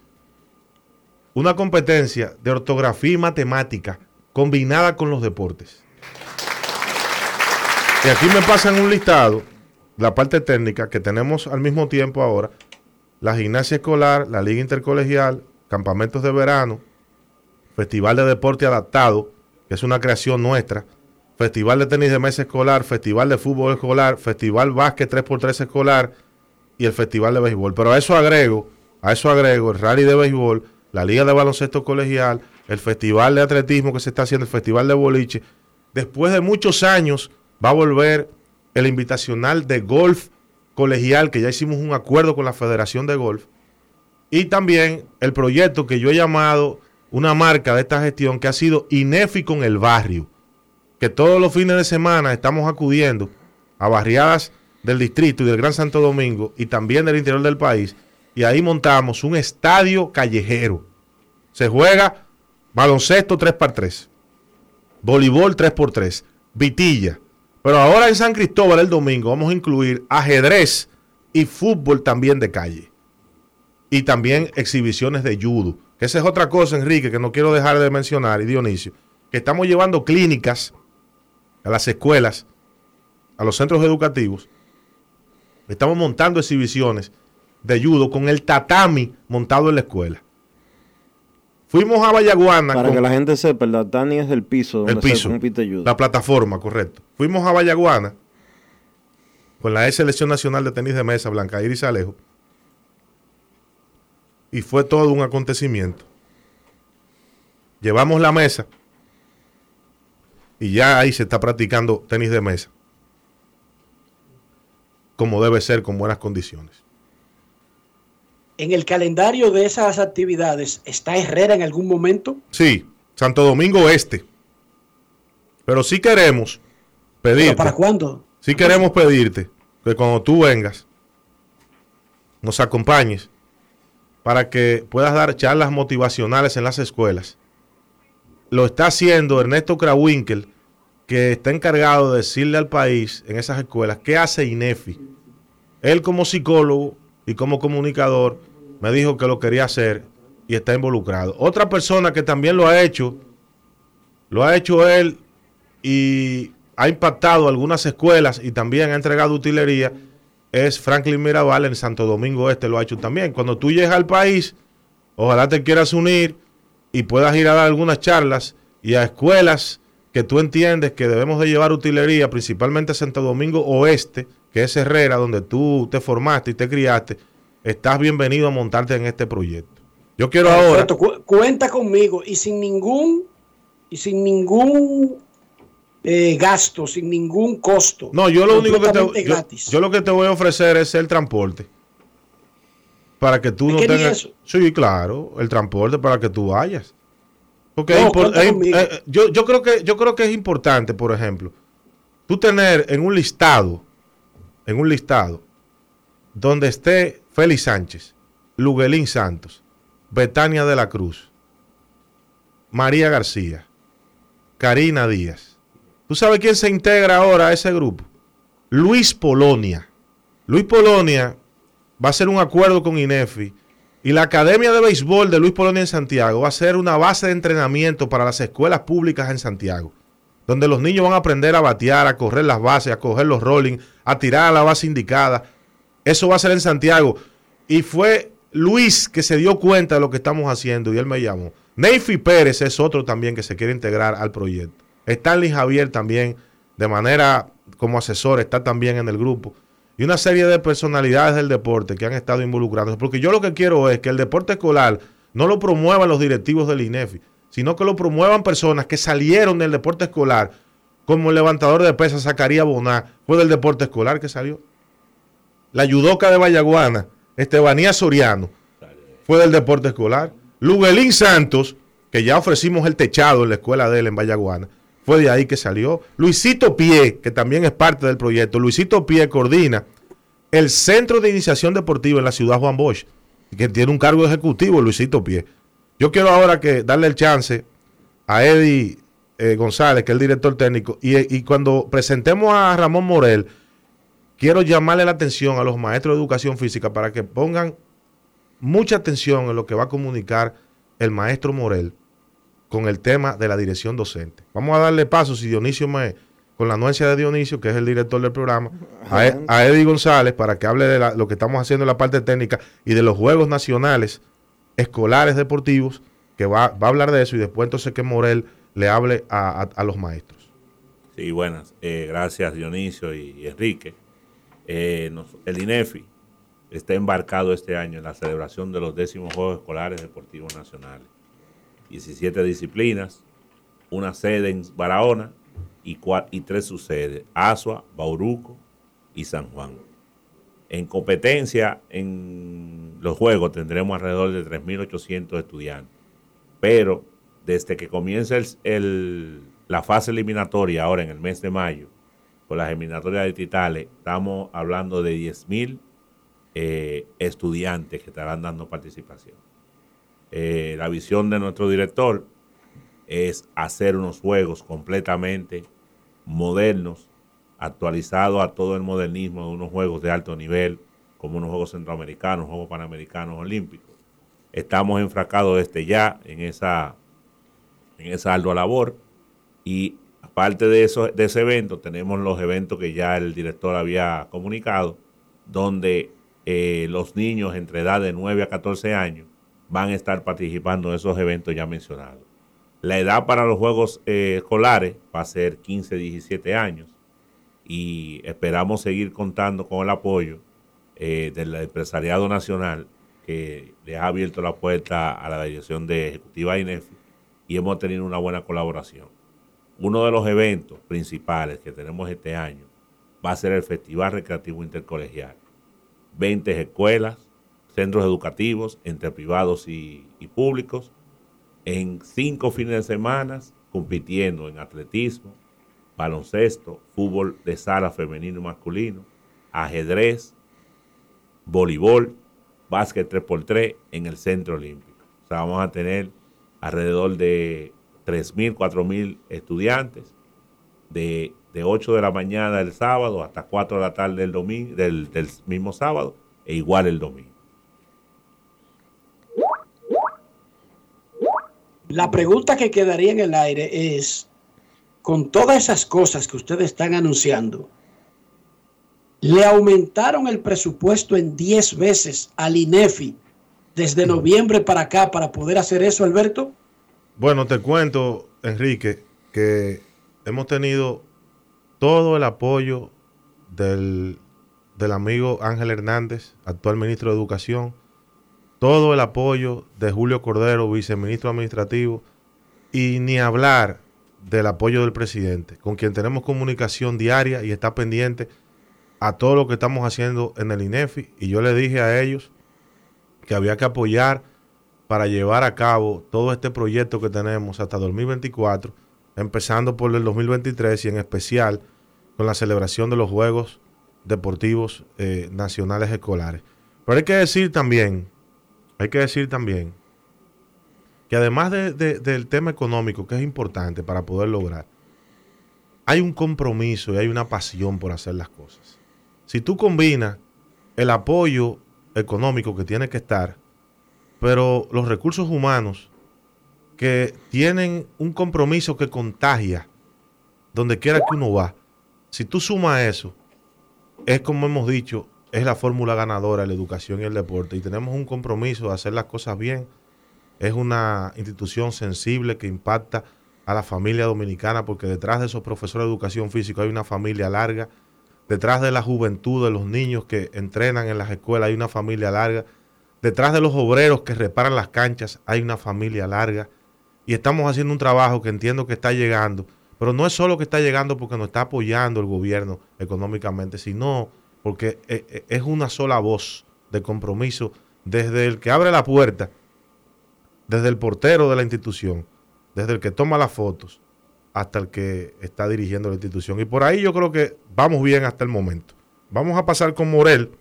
una competencia de ortografía y matemática combinada con los deportes. Y aquí me pasan un listado, la parte técnica, que tenemos al mismo tiempo ahora, la gimnasia escolar, la liga intercolegial, campamentos de verano, festival de deporte adaptado, que es una creación nuestra, festival de tenis de mesa escolar, festival de fútbol escolar, festival básquet 3x3 escolar y el festival de béisbol. Pero a eso agrego, a eso agrego el rally de béisbol, la liga de baloncesto colegial, el festival de atletismo que se está haciendo, el festival de boliche. Después de muchos años va a volver el invitacional de golf colegial, que ya hicimos un acuerdo con la Federación de Golf. Y también el proyecto que yo he llamado una marca de esta gestión que ha sido INEFI con el barrio. Que todos los fines de semana estamos acudiendo a barriadas del distrito y del Gran Santo Domingo y también del interior del país. Y ahí montamos un estadio callejero. Se juega baloncesto 3x3, voleibol 3x3, vitilla. Pero ahora en San Cristóbal el domingo vamos a incluir ajedrez y fútbol también de calle. Y también exhibiciones de judo. Que esa es otra cosa, Enrique, que no quiero dejar de mencionar, y Dionisio. Que estamos llevando clínicas a las escuelas, a los centros educativos. Estamos montando exhibiciones de judo con el tatami montado en la escuela. Fuimos a Vallaguana Para con que la gente sepa, el Datani es el piso donde el piso, se compite judo. la plataforma, correcto. Fuimos a Vallaguana con la ex selección nacional de tenis de mesa, Blanca Iris Alejo, y fue todo un acontecimiento. Llevamos la mesa y ya ahí se está practicando tenis de mesa, como debe ser, con buenas condiciones. En el calendario de esas actividades, ¿está Herrera en algún momento? Sí, Santo Domingo Este. Pero sí queremos pedirte. ¿Pero para cuándo? Sí queremos pedirte que cuando tú vengas, nos acompañes para que puedas dar charlas motivacionales en las escuelas. Lo está haciendo Ernesto Krawinkel, que está encargado de decirle al país en esas escuelas qué hace INEFI. Él como psicólogo y como comunicador me dijo que lo quería hacer y está involucrado. Otra persona que también lo ha hecho, lo ha hecho él y ha impactado algunas escuelas y también ha entregado utilería, es Franklin Mirabal en Santo Domingo Este, lo ha hecho también. Cuando tú llegas al país, ojalá te quieras unir y puedas ir a dar algunas charlas y a escuelas que tú entiendes que debemos de llevar utilería, principalmente a Santo Domingo Oeste, que es Herrera, donde tú te formaste y te criaste, estás bienvenido a montarte en este proyecto. Yo quiero ahora... Cu- cuenta conmigo y sin ningún y sin ningún eh, gasto, sin ningún costo. No, yo lo único que te, yo, lo que te voy a ofrecer es el transporte. Para que tú ¿Es no tengas... Sí, claro, el transporte para que tú vayas. Porque No, impor- eh, yo, yo creo que, yo creo que es importante, por ejemplo, tú tener en un listado, en un listado, donde esté Félix Sánchez, Luguelín Santos, Betania de la Cruz, María García, Karina Díaz. ¿Tú sabes quién se integra ahora a ese grupo? Luis Polonia. Luis Polonia va a hacer un acuerdo con INEFI y la Academia de Béisbol de Luis Polonia en Santiago va a ser una base de entrenamiento para las escuelas públicas en Santiago, donde los niños van a aprender a batear, a correr las bases, a coger los rolling, a tirar a la base indicada. Eso va a ser en Santiago. Y fue Luis que se dio cuenta de lo que estamos haciendo y él me llamó. Neyfi Pérez es otro también que se quiere integrar al proyecto. Stanley Javier también, de manera como asesor, está también en el grupo. Y una serie de personalidades del deporte que han estado involucrados. Porque yo lo que quiero es que el deporte escolar no lo promuevan los directivos del INEFI, sino que lo promuevan personas que salieron del deporte escolar, como el levantador de pesas Zacarías Boná, fue del deporte escolar que salió. La yudoca de Vallaguana, Estebanía Soriano, fue del deporte escolar. Luguelín Santos, que ya ofrecimos el techado en la escuela de él en Vallaguana, fue de ahí que salió. Luisito Pie, que también es parte del proyecto. Luisito Pie coordina el Centro de Iniciación Deportiva en la ciudad Juan Bosch, que tiene un cargo ejecutivo, Luisito Pie. Yo quiero ahora que darle el chance a Eddie eh, González, que es el director técnico, y, y cuando presentemos a Ramón Morel, quiero llamarle la atención a los maestros de educación física para que pongan mucha atención en lo que va a comunicar el maestro Morel con el tema de la dirección docente. Vamos a darle paso, si Dionisio me, con la anuencia de Dionisio, que es el director del programa, a, E- a Eddie González para que hable de la- lo que estamos haciendo en la parte técnica y de los Juegos Nacionales Escolares Deportivos, que va, va a hablar de eso y después entonces que Morel le hable a, a- a los maestros. Sí, buenas. Eh, gracias Dionisio y, y Enrique. Eh, nos- el INEFI está embarcado este año en la celebración de los décimos Juegos Escolares Deportivos Nacionales. 17 disciplinas, una sede en Barahona y, tres subsedes, Asua, Bauruco y San Juan. En competencia en los Juegos tendremos alrededor de 3.800 estudiantes, pero desde que comienza la fase eliminatoria ahora en el mes de mayo, con las eliminatorias de Titales, estamos hablando de 10.000 eh, estudiantes que estarán dando participación. Eh, la visión de nuestro director es hacer unos juegos completamente modernos, actualizados a todo el modernismo de unos juegos de alto nivel, como unos juegos centroamericanos, juegos panamericanos, olímpicos. Estamos enfracados desde ya en esa, en esa labor y aparte de, eso, de ese evento, tenemos los eventos que ya el director había comunicado, donde eh, los niños entre edad de 9 a 14 años van a estar participando en esos eventos ya mencionados. La edad para los juegos eh, escolares va a ser 15, 17 años y esperamos seguir contando con el apoyo eh, del empresariado nacional que le ha abierto la puerta a la dirección de ejecutiva INEFI y hemos tenido una buena colaboración. Uno de los eventos principales que tenemos este año va a ser el Festival Recreativo Intercolegial. 20 escuelas, centros educativos entre privados y, públicos, en cinco fines de semana compitiendo en atletismo, baloncesto, fútbol de sala femenino y masculino, ajedrez, voleibol, básquet 3x3 en el centro olímpico. O sea, vamos a tener alrededor de 3.000, 4.000 estudiantes de, de 8 de la mañana del sábado hasta 4 de la tarde del, domingo, del mismo sábado e igual el domingo. La pregunta que quedaría en el aire es, con todas esas cosas que ustedes están anunciando, ¿le aumentaron el presupuesto en 10 veces al INEFI desde noviembre para acá para poder hacer eso, Alberto? Bueno, te cuento, Enrique, que hemos tenido todo el apoyo del del amigo Ángel Hernández, actual ministro de Educación, todo el apoyo de Julio Cordero, viceministro administrativo, y ni hablar del apoyo del presidente, con quien tenemos comunicación diaria y está pendiente a todo lo que estamos haciendo en el INEFI. Y yo le dije a ellos que había que apoyar para llevar a cabo todo este proyecto que tenemos hasta 2024, empezando por el 2023 y en especial con la celebración de los Juegos Deportivos eh, Nacionales Escolares. Pero hay que decir también, hay que decir también que además de- de- del tema económico, que es importante para poder lograr, hay un compromiso y hay una pasión por hacer las cosas. Si tú combinas el apoyo económico que tiene que estar, pero los recursos humanos que tienen un compromiso que contagia donde quiera que uno va, si tú sumas eso, es como hemos dicho, es la fórmula ganadora la educación y el deporte y tenemos un compromiso de hacer las cosas bien. Es una institución sensible que impacta a la familia dominicana porque detrás de esos profesores de educación física hay una familia larga. Detrás de la juventud de los niños que entrenan en las escuelas hay una familia larga. Detrás de los obreros que reparan las canchas hay una familia larga. Y estamos haciendo un trabajo que entiendo que está llegando. Pero no es solo que está llegando porque nos está apoyando el gobierno económicamente, sino porque e- e- es una sola voz de compromiso desde el que abre la puerta, desde el portero de la institución, desde el que toma las fotos, hasta el que está dirigiendo la institución. Y por ahí yo creo que vamos bien hasta el momento. Vamos a pasar con Morel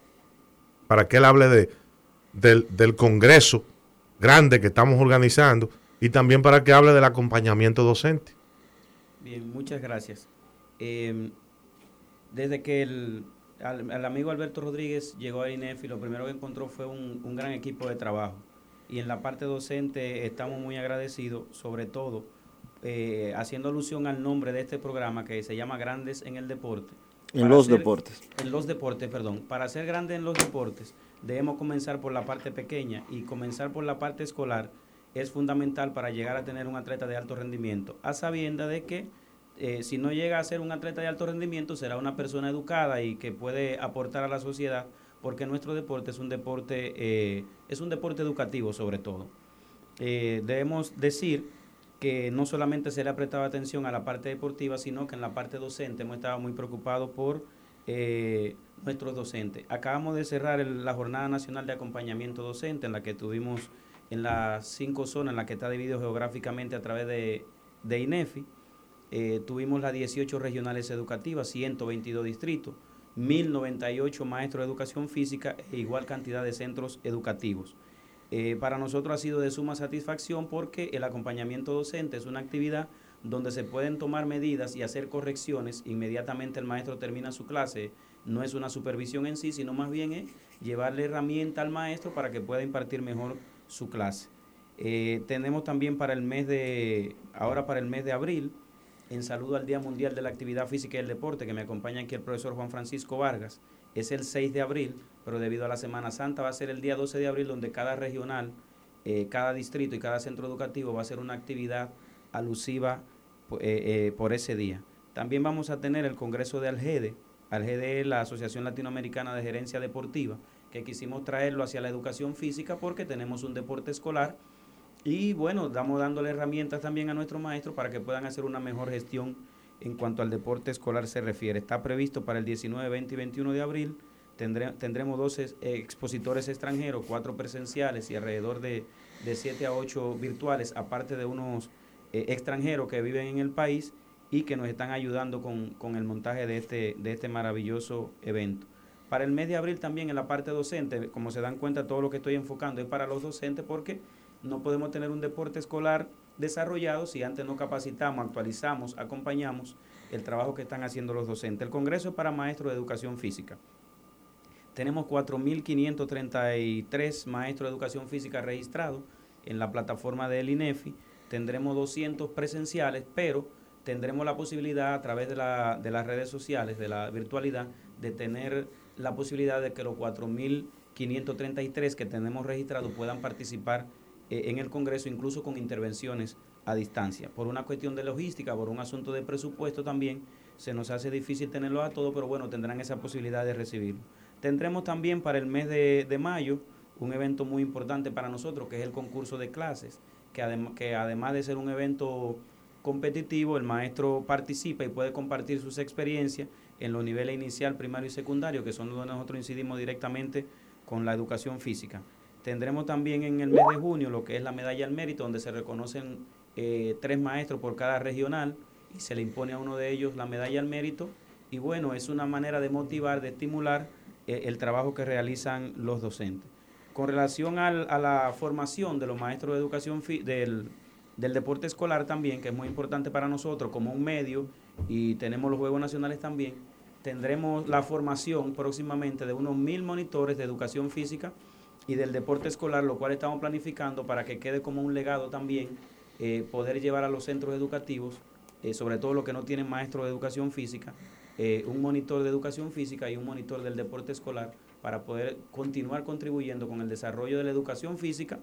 para que él hable de, del, del congreso grande que estamos organizando y también para que hable del acompañamiento docente. Bien, muchas gracias. Eh, desde que el, al, al amigo Alberto Rodríguez llegó a INEFI, lo primero que encontró fue un, un gran equipo de trabajo. Y en la parte docente estamos muy agradecidos, sobre todo eh, haciendo alusión al nombre de este programa que se llama Grandes en el Deporte. En los ser- deportes. En los deportes, perdón. Para ser grandes en los deportes, debemos comenzar por la parte pequeña y comenzar por la parte escolar es fundamental para llegar a tener un atleta de alto rendimiento, a sabienda de que eh, si no llega a ser un atleta de alto rendimiento, será una persona educada y que puede aportar a la sociedad, porque nuestro deporte es un deporte, eh, es un deporte educativo sobre todo. Eh, debemos decir que no solamente se le ha prestado atención a la parte deportiva, sino que en la parte docente hemos estado muy preocupados por eh, nuestros docentes. Acabamos de cerrar la Jornada Nacional de Acompañamiento Docente, en la que tuvimos en las cinco zonas, en la que está dividido geográficamente a través de, de INEFI. Eh, tuvimos las 18 regionales educativas, 122 distritos, 1098 maestros de educación física e igual cantidad de centros educativos. Eh, para nosotros ha sido de suma satisfacción porque el acompañamiento docente es una actividad donde se pueden tomar medidas y hacer correcciones. Inmediatamente el maestro termina su clase. No es una supervisión en sí, sino más bien es llevarle herramienta al maestro para que pueda impartir mejor su clase. Eh, tenemos también para el mes de, ahora para el mes de abril, en saludo al Día Mundial de la Actividad Física y el Deporte, que me acompaña aquí el profesor Juan Francisco Vargas, es el 6 de abril, pero debido a la Semana Santa va a ser el día 12 de abril, donde cada regional, eh, cada distrito y cada centro educativo va a hacer una actividad alusiva eh, eh, por ese día. También vamos a tener el Congreso de Algede. Algede es la Asociación Latinoamericana de Gerencia Deportiva, que quisimos traerlo hacia la educación física porque tenemos un deporte escolar y bueno, damos dándole herramientas también a nuestros maestros para que puedan hacer una mejor gestión en cuanto al deporte escolar se refiere. Está previsto para el 19, 20 y 21 de abril. Tendré- tendremos dos ex- eh, expositores extranjeros, cuatro presenciales y alrededor de, de 7 a 8 virtuales, aparte de unos eh, extranjeros que viven en el país y que nos están ayudando con, con el montaje de este, de este maravilloso evento. Para el mes de abril también en la parte docente, como se dan cuenta, todo lo que estoy enfocando es para los docentes porque no podemos tener un deporte escolar desarrollado si antes no capacitamos, actualizamos, acompañamos el trabajo que están haciendo los docentes. El Congreso es para maestros de educación física. Tenemos 4.533 maestros de educación física registrados en la plataforma del INEFI. Tendremos 200 presenciales, pero tendremos la posibilidad a través de, la- de las redes sociales, de la virtualidad, de tener la posibilidad de que los 4.533 que tenemos registrados puedan participar eh, en el Congreso, incluso con intervenciones a distancia. Por una cuestión de logística, por un asunto de presupuesto también, se nos hace difícil tenerlos a todos, pero bueno, tendrán esa posibilidad de recibirlo. Tendremos también para el mes de, de mayo un evento muy importante para nosotros, que es el concurso de clases, que, adem que además de ser un evento competitivo, el maestro participa y puede compartir sus experiencias en los niveles inicial, primario y secundario, que son donde nosotros incidimos directamente con la educación física. Tendremos también en el mes de junio lo que es la medalla al mérito, donde se reconocen eh, tres maestros por cada regional y se le impone a uno de ellos la medalla al mérito. Y bueno, es una manera de motivar, de estimular eh, el trabajo que realizan los docentes. Con relación al- a la formación de los maestros de educación del, del deporte escolar también, que es muy importante para nosotros como un medio, y tenemos los Juegos Nacionales también, tendremos la formación próximamente de unos mil monitores de educación física y del deporte escolar, lo cual estamos planificando para que quede como un legado también eh, poder llevar a los centros educativos, eh, sobre todo los que no tienen maestro de educación física, eh, un monitor de educación física y un monitor del deporte escolar para poder continuar contribuyendo con el desarrollo de la educación física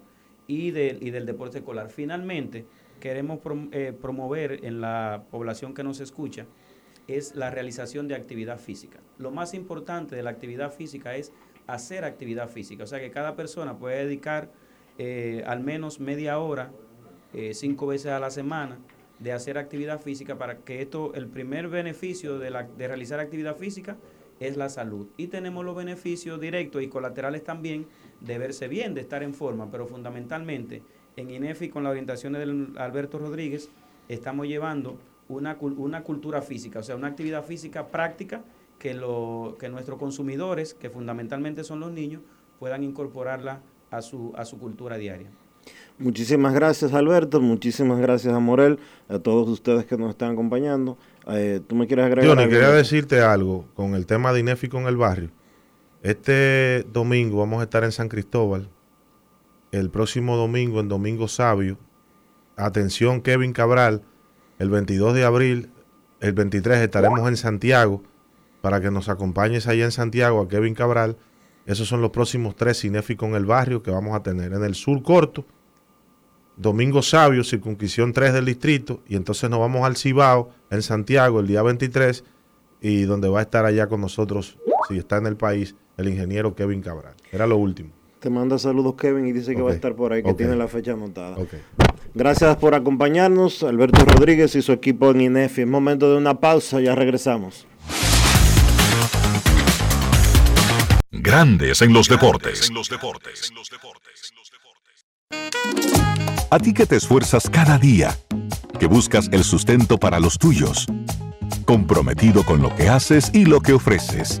y, del- y del deporte escolar. Finalmente, queremos prom- promover en la población que nos escucha es la realización de actividad física. Lo más importante de la actividad física es hacer actividad física, o sea que cada persona puede dedicar eh, al menos media hora, eh, cinco veces a la semana, de hacer actividad física para que esto, el primer beneficio de, la- de realizar actividad física es la salud. Y tenemos los beneficios directos y colaterales también de verse bien, de estar en forma, pero fundamentalmente en INEFI con las orientaciones del Alberto Rodríguez estamos llevando una, una cultura física, o sea, una actividad física práctica que, lo, que nuestros consumidores, que fundamentalmente son los niños, puedan incorporarla a su, a su cultura diaria. Muchísimas gracias Alberto, muchísimas gracias a Morel, a todos ustedes que nos están acompañando. Eh, ¿Tú me quieres agregar algo? quería decirte algo con el tema de Inéfico en el barrio. Este domingo vamos a estar en San Cristóbal. El próximo domingo, en Domingo Sabio. Atención, Kevin Cabral. El 22 de abril, el 23 estaremos en Santiago para que nos acompañes allá en Santiago a Kevin Cabral. Esos son los próximos tres cinéficos en el barrio que vamos a tener. En el sur corto, Domingo Sabio, circunscripción 3 del distrito, y entonces nos vamos al Cibao, en Santiago, el día 23, y donde va a estar allá con nosotros, si está en el país, el ingeniero Kevin Cabral. Era lo último. Te manda saludos Kevin y dice que va a estar por ahí, que tiene la fecha anotada. Gracias por acompañarnos, Alberto Rodríguez y su equipo en INEFI. Es momento de una pausa, ya regresamos. Grandes en los deportes. A ti que te esfuerzas cada día, que buscas el sustento para los tuyos, comprometido con lo que haces y lo que ofreces.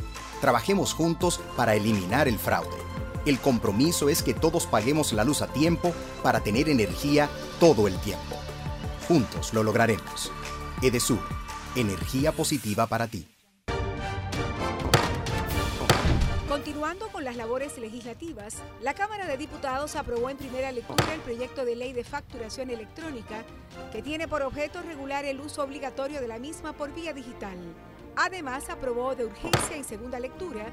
Trabajemos juntos para eliminar el fraude. El compromiso es que todos paguemos la luz a tiempo para tener energía todo el tiempo. Juntos lo lograremos. Edesur, energía positiva para ti. Continuando con las labores legislativas, la Cámara de Diputados aprobó en primera lectura el proyecto de ley de facturación electrónica que tiene por objeto regular el uso obligatorio de la misma por vía digital. Además, aprobó de urgencia en segunda lectura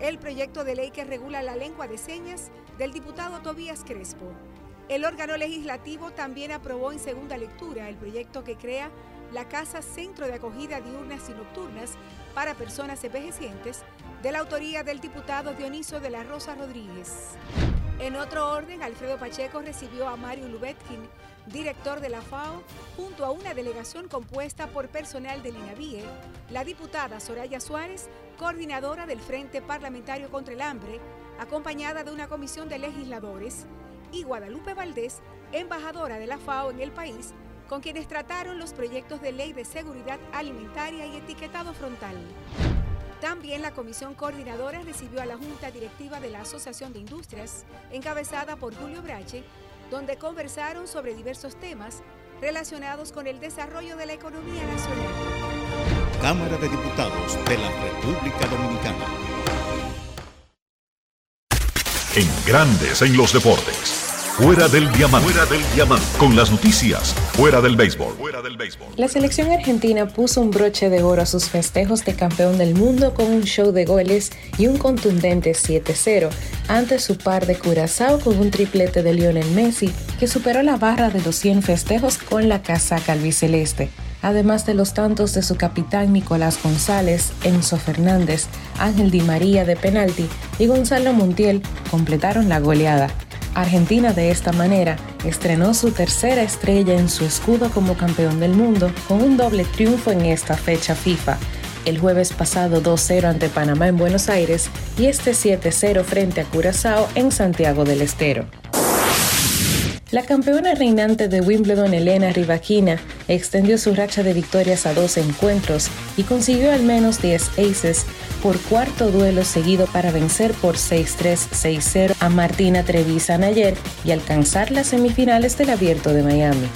el proyecto de ley que regula la lengua de señas del diputado Tobías Crespo. El órgano legislativo también aprobó en segunda lectura el proyecto que crea la Casa Centro de Acogida Diurnas y Nocturnas para Personas Envejecientes, de la autoría del diputado Dioniso de la Rosa Rodríguez. En otro orden, Alfredo Pacheco recibió a Mario Lubetkin, director de la FAO, junto a una delegación compuesta por personal del INAVIE, la diputada Soraya Suárez, coordinadora del Frente Parlamentario contra el Hambre, acompañada de una comisión de legisladores, y Guadalupe Valdés, embajadora de la FAO en el país, con quienes trataron los proyectos de ley de seguridad alimentaria y etiquetado frontal. También la comisión coordinadora recibió a la Junta Directiva de la Asociación de Industrias, encabezada por Julio Brache, donde conversaron sobre diversos temas relacionados con el desarrollo de la economía nacional. Cámara de Diputados de la República Dominicana. En grandes en los deportes. Fuera del diamante. Fuera del diamante. Con las noticias. Fuera del béisbol. Fuera del béisbol. La selección argentina puso un broche de oro a sus festejos de campeón del mundo con un show de goles y un contundente 7-0 ante su par de Curazao con un triplete de Lionel Messi que superó la barra de los 100 festejos con la casaca albiceleste además de los tantos de su capitán Nicolás González, Enzo Fernández, Ángel Di María de penalti y Gonzalo Montiel completaron la goleada. Argentina de esta manera estrenó su tercera estrella en su escudo como campeón del mundo con un doble triunfo en esta fecha FIFA. El jueves pasado 2-0 ante Panamá en Buenos Aires y este 7-0 frente a Curazao en Santiago del Estero. La campeona reinante de Wimbledon, Elena Rybakina, extendió su racha de victorias a 12 encuentros y consiguió al menos 10 aces por cuarto duelo seguido para vencer por 6-3, 6-0 a Martina Trevisan ayer y alcanzar las semifinales del Abierto de Miami.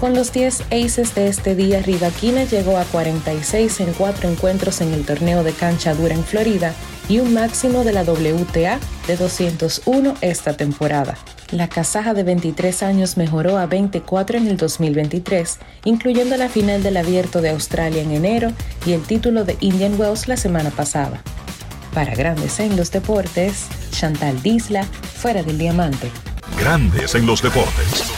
Con los 10 aces de este día, Rybakina llegó a 46 en cuatro encuentros en el torneo de cancha dura en Florida y un máximo de la WTA de 201 esta temporada. La casaja de 23 años mejoró a 24 en el 2023, incluyendo la final del Abierto de Australia en enero y el título de Indian Wells la semana pasada. Para Grandes en los Deportes, Chantal Disla, fuera del diamante. Grandes en los deportes.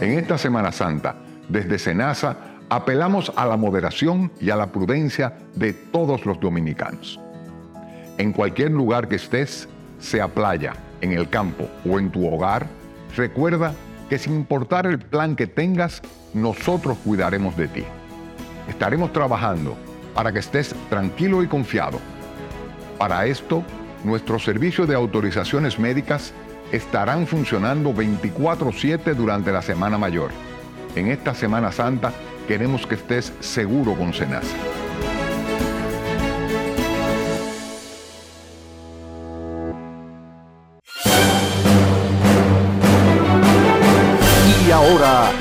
En esta Semana Santa, desde Senasa, apelamos a la moderación y a la prudencia de todos los dominicanos. En cualquier lugar que estés, sea playa, en el campo o en tu hogar, recuerda que sin importar el plan que tengas, nosotros cuidaremos de ti. Estaremos trabajando para que estés tranquilo y confiado. Para esto, nuestros servicios de autorizaciones médicas estarán funcionando 24/7 durante la Semana Mayor. En esta Semana Santa queremos que estés seguro con Senasa.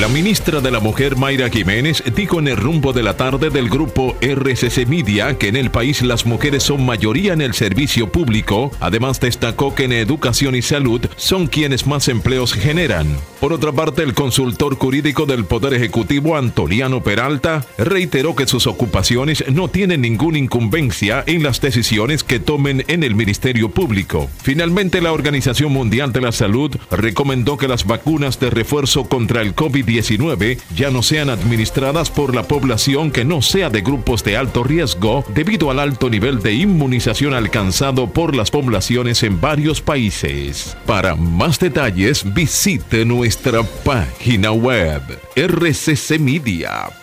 La ministra de la Mujer Mayra Jiménez dijo en el rumbo de la tarde del grupo RCC Media que en el país las mujeres son mayoría en el servicio público. Además destacó que en educación y salud son quienes más empleos generan. Por otra parte, el consultor jurídico del Poder Ejecutivo Antoliano Peralta reiteró que sus ocupaciones no tienen ninguna incumbencia en las decisiones que tomen en el Ministerio Público. Finalmente, la Organización Mundial de la Salud recomendó que las vacunas de refuerzo contra el COVID-19 ya no sean administradas por la población que no sea de grupos de alto riesgo debido al alto nivel de inmunización alcanzado por las poblaciones en varios países. Para más detalles visite nuestra página web rccmedia.com.do.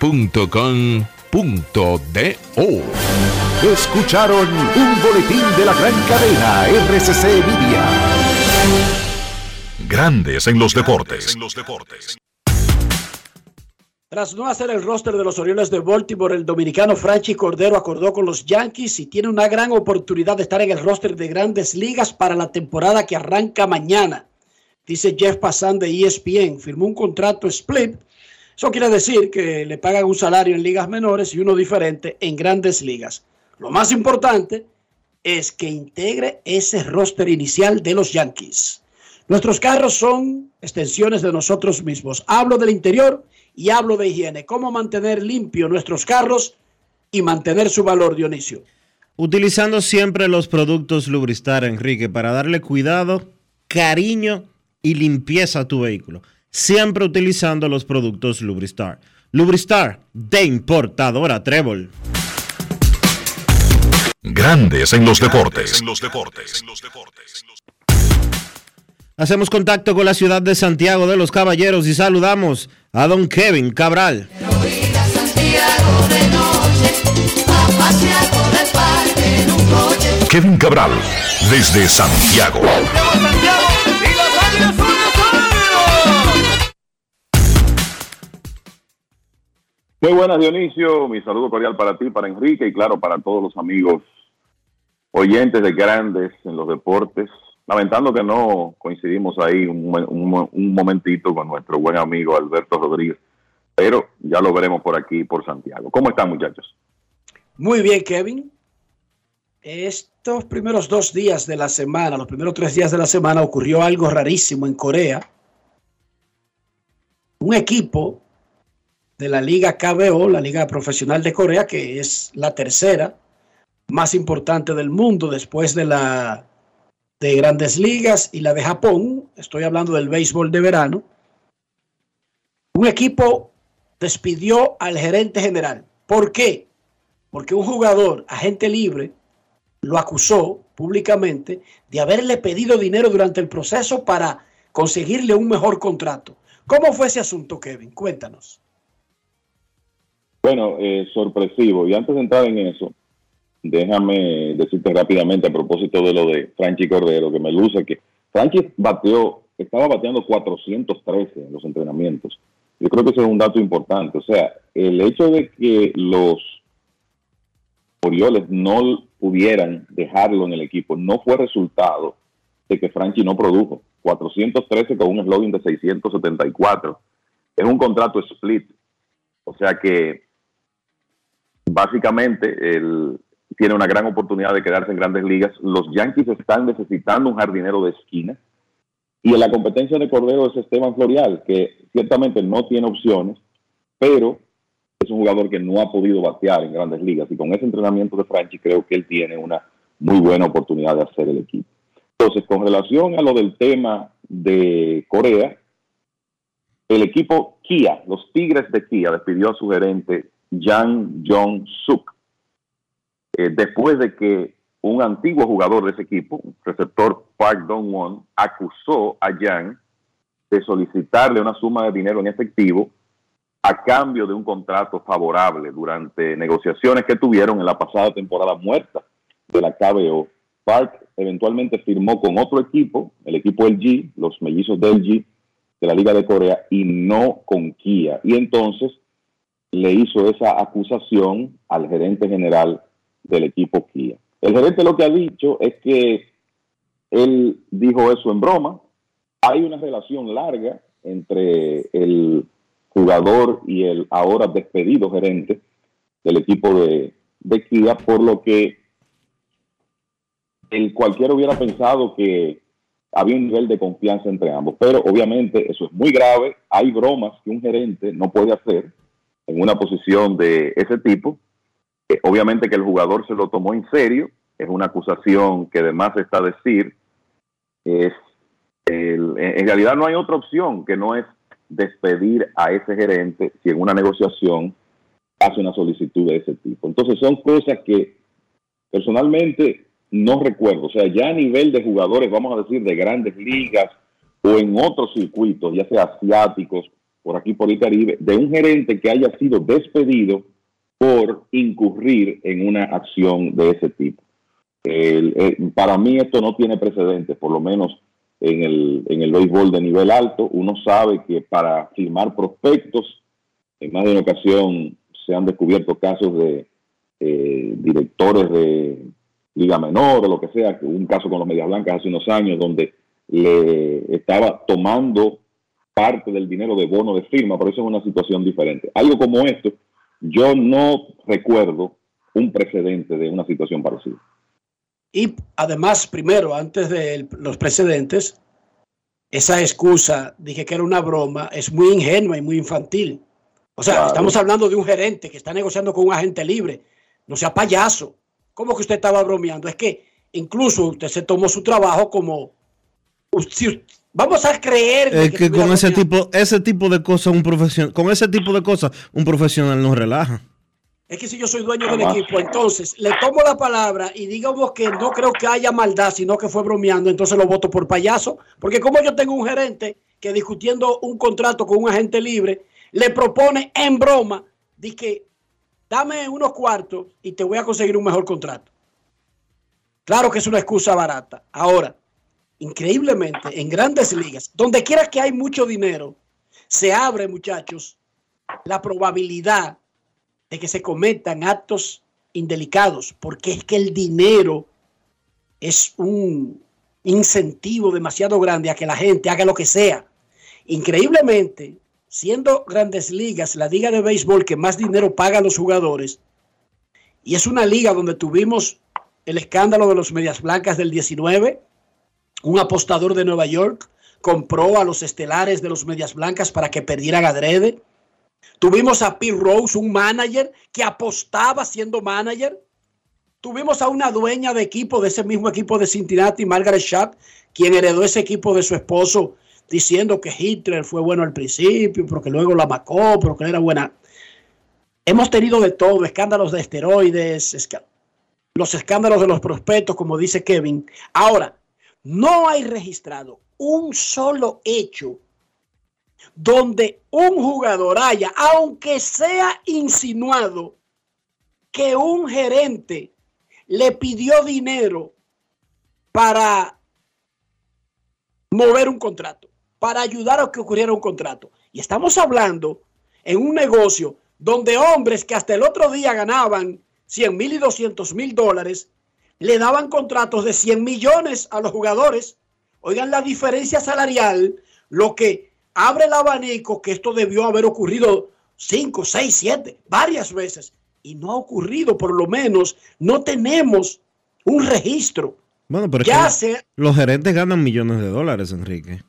Escucharon un boletín de la gran cadena RCC Media. Grandes en los deportes. Tras no hacer el roster de los Orioles de Baltimore, el dominicano Franchi Cordero acordó con los Yankees y tiene una gran oportunidad de estar en el roster de grandes ligas para la temporada que arranca mañana. Dice Jeff Passan de ESPN, firmó un contrato split. Eso quiere decir que le pagan un salario en ligas menores y uno diferente en grandes ligas. Lo más importante es que integre ese roster inicial de los Yankees. Nuestros carros son extensiones de nosotros mismos. Hablo del interior y hablo de higiene. ¿Cómo mantener limpio nuestros carros y mantener su valor, Dionisio? Utilizando siempre los productos Lubristar, Enrique, para darle cuidado, cariño y limpieza a tu vehículo. Siempre utilizando los productos Lubristar. Lubristar, de importadora Trébol. Grandes en los deportes. Hacemos contacto con la ciudad de Santiago de los Caballeros y saludamos a don Kevin Cabral. Kevin Cabral, desde Santiago. Muy buenas, Dionisio. Mi saludo cordial para ti, para Enrique y claro, para todos los amigos oyentes de grandes en los deportes. Lamentando que no coincidimos ahí un, un- un momentito con nuestro buen amigo Alberto Rodríguez, pero ya lo veremos por aquí, por Santiago. ¿Cómo están, muchachos? Muy bien, Kevin. Estos primeros dos días de la semana, los primeros tres días de la semana, ocurrió algo rarísimo en Corea. Un equipo de la Liga KBO, la Liga Profesional de Corea, que es la tercera más importante del mundo después de la de Grandes Ligas y la de Japón. Estoy hablando del béisbol de verano. Un equipo despidió al gerente general. ¿Por qué? Porque un jugador, agente libre, lo acusó públicamente de haberle pedido dinero durante el proceso para conseguirle un mejor contrato. ¿Cómo fue ese asunto, Kevin? Cuéntanos. Bueno, eh, sorpresivo. Y antes de entrar en eso, déjame decirte rápidamente a propósito de lo de Franchi Cordero, que me luce que Franchi bateó, estaba bateando 413 en los entrenamientos. Yo creo que eso es un dato importante. O sea, el hecho de que los Orioles no pudieran dejarlo en el equipo no fue resultado de que Franchi no produjo. 413 con un eslogan de 674. Es un contrato split. O sea que básicamente él tiene una gran oportunidad de quedarse en grandes ligas. Los Yankees están necesitando un jardinero de esquina. Y en la competencia de Cordero es Esteban Florial, que ciertamente no tiene opciones, pero es un jugador que no ha podido batear en grandes ligas. Y con ese entrenamiento de Franchi creo que él tiene una muy buena oportunidad de hacer el equipo. Entonces, con relación a lo del tema de Corea, el equipo Kia, los Tigres de Kia, despidió a su gerente Yang Jong-suk eh, después de que un antiguo jugador de ese equipo, receptor Park Dong-won, acusó a Yang de solicitarle una suma de dinero en efectivo a cambio de un contrato favorable durante negociaciones que tuvieron en la pasada temporada muerta de la KBO. Park eventualmente firmó con otro equipo, el equipo LG, los mellizos de LG de la Liga de Corea, y no con Kia. Y entonces le hizo esa acusación al gerente general del equipo Kia. El gerente lo que ha dicho es que él dijo eso en broma. Hay una relación larga entre el jugador y el ahora despedido gerente del equipo de, Kia, por lo que el cualquiera hubiera pensado que había un nivel de confianza entre ambos. Pero obviamente eso es muy grave. Hay bromas que un gerente no puede hacer en una posición de ese tipo. Eh, obviamente que el jugador se lo tomó en serio. Es una acusación que además está a decir. Es el- en realidad no hay otra opción que no es despedir a ese gerente si en una negociación hace una solicitud de ese tipo. Entonces son cosas que personalmente no recuerdo. O sea, ya a nivel de jugadores, vamos a decir, de grandes ligas o en otros circuitos, ya sea asiáticos, por aquí por el Caribe, de un gerente que haya sido despedido por incurrir en una acción de ese tipo. El- el- para mí esto no tiene precedentes, por lo menos en el, en el béisbol de nivel alto. Uno sabe que para firmar prospectos, en más de una ocasión se han descubierto casos de eh, directores de liga menor o lo que sea, un caso con los Medias Blancas hace unos años donde le estaba tomando parte del dinero de bono de firma, por eso es una situación diferente. Algo como esto, yo no recuerdo un precedente de una situación parecida. Y además, primero, antes de los precedentes, esa excusa, dije que era una broma, es muy ingenua y muy infantil. O sea, Claro. estamos hablando de un gerente que está negociando con un agente libre. No sea payaso. ¿Cómo que usted estaba bromeando? Es que incluso usted se tomó su trabajo como... si- vamos a creer Es que con ese tipo, ese tipo de cosas, un profesional, con ese tipo de cosas, un profesional no relaja. Es que si yo soy dueño del equipo, entonces le tomo la palabra y digamos que no creo que haya maldad, sino que fue bromeando, entonces lo voto por payaso. Porque como yo tengo un gerente que discutiendo un contrato con un agente libre, le propone en broma, dice que dame unos cuartos y te voy a conseguir un mejor contrato. Claro que es una excusa barata. Ahora, increíblemente, en grandes ligas, donde quiera que hay mucho dinero, se abre, muchachos, la probabilidad de que se cometan actos indelicados, porque es que el dinero es un incentivo demasiado grande a que la gente haga lo que sea. Increíblemente, siendo grandes ligas, la liga de béisbol que más dinero paga a los jugadores, y es una liga donde tuvimos el escándalo de los Medias Blancas del 19, un apostador de Nueva York compró a los estelares de los Medias Blancas para que perdieran adrede. Tuvimos a Pete Rose, un manager que apostaba siendo manager. Tuvimos a una dueña de equipo de ese mismo equipo de Cincinnati, Margaret Sharp, quien heredó ese equipo de su esposo, diciendo que Hitler fue bueno al principio, pero que luego la macó, pero que era buena. Hemos tenido de todo, escándalos de esteroides, los escándalos de los prospectos, como dice Kevin. Ahora, no hay registrado un solo hecho donde un jugador haya, aunque sea insinuado, que un gerente le pidió dinero para mover un contrato, para ayudar a que ocurriera un contrato. Y estamos hablando en un negocio donde hombres que hasta el otro día ganaban 100 mil y 200 mil dólares, le daban contratos de 100 millones a los jugadores. Oigan la diferencia salarial, lo que abre el abanico que esto debió haber ocurrido 5, 6, 7, varias veces. Y no ha ocurrido, por lo menos no tenemos un registro. Bueno, pero es que los gerentes ganan millones de dólares, Enrique.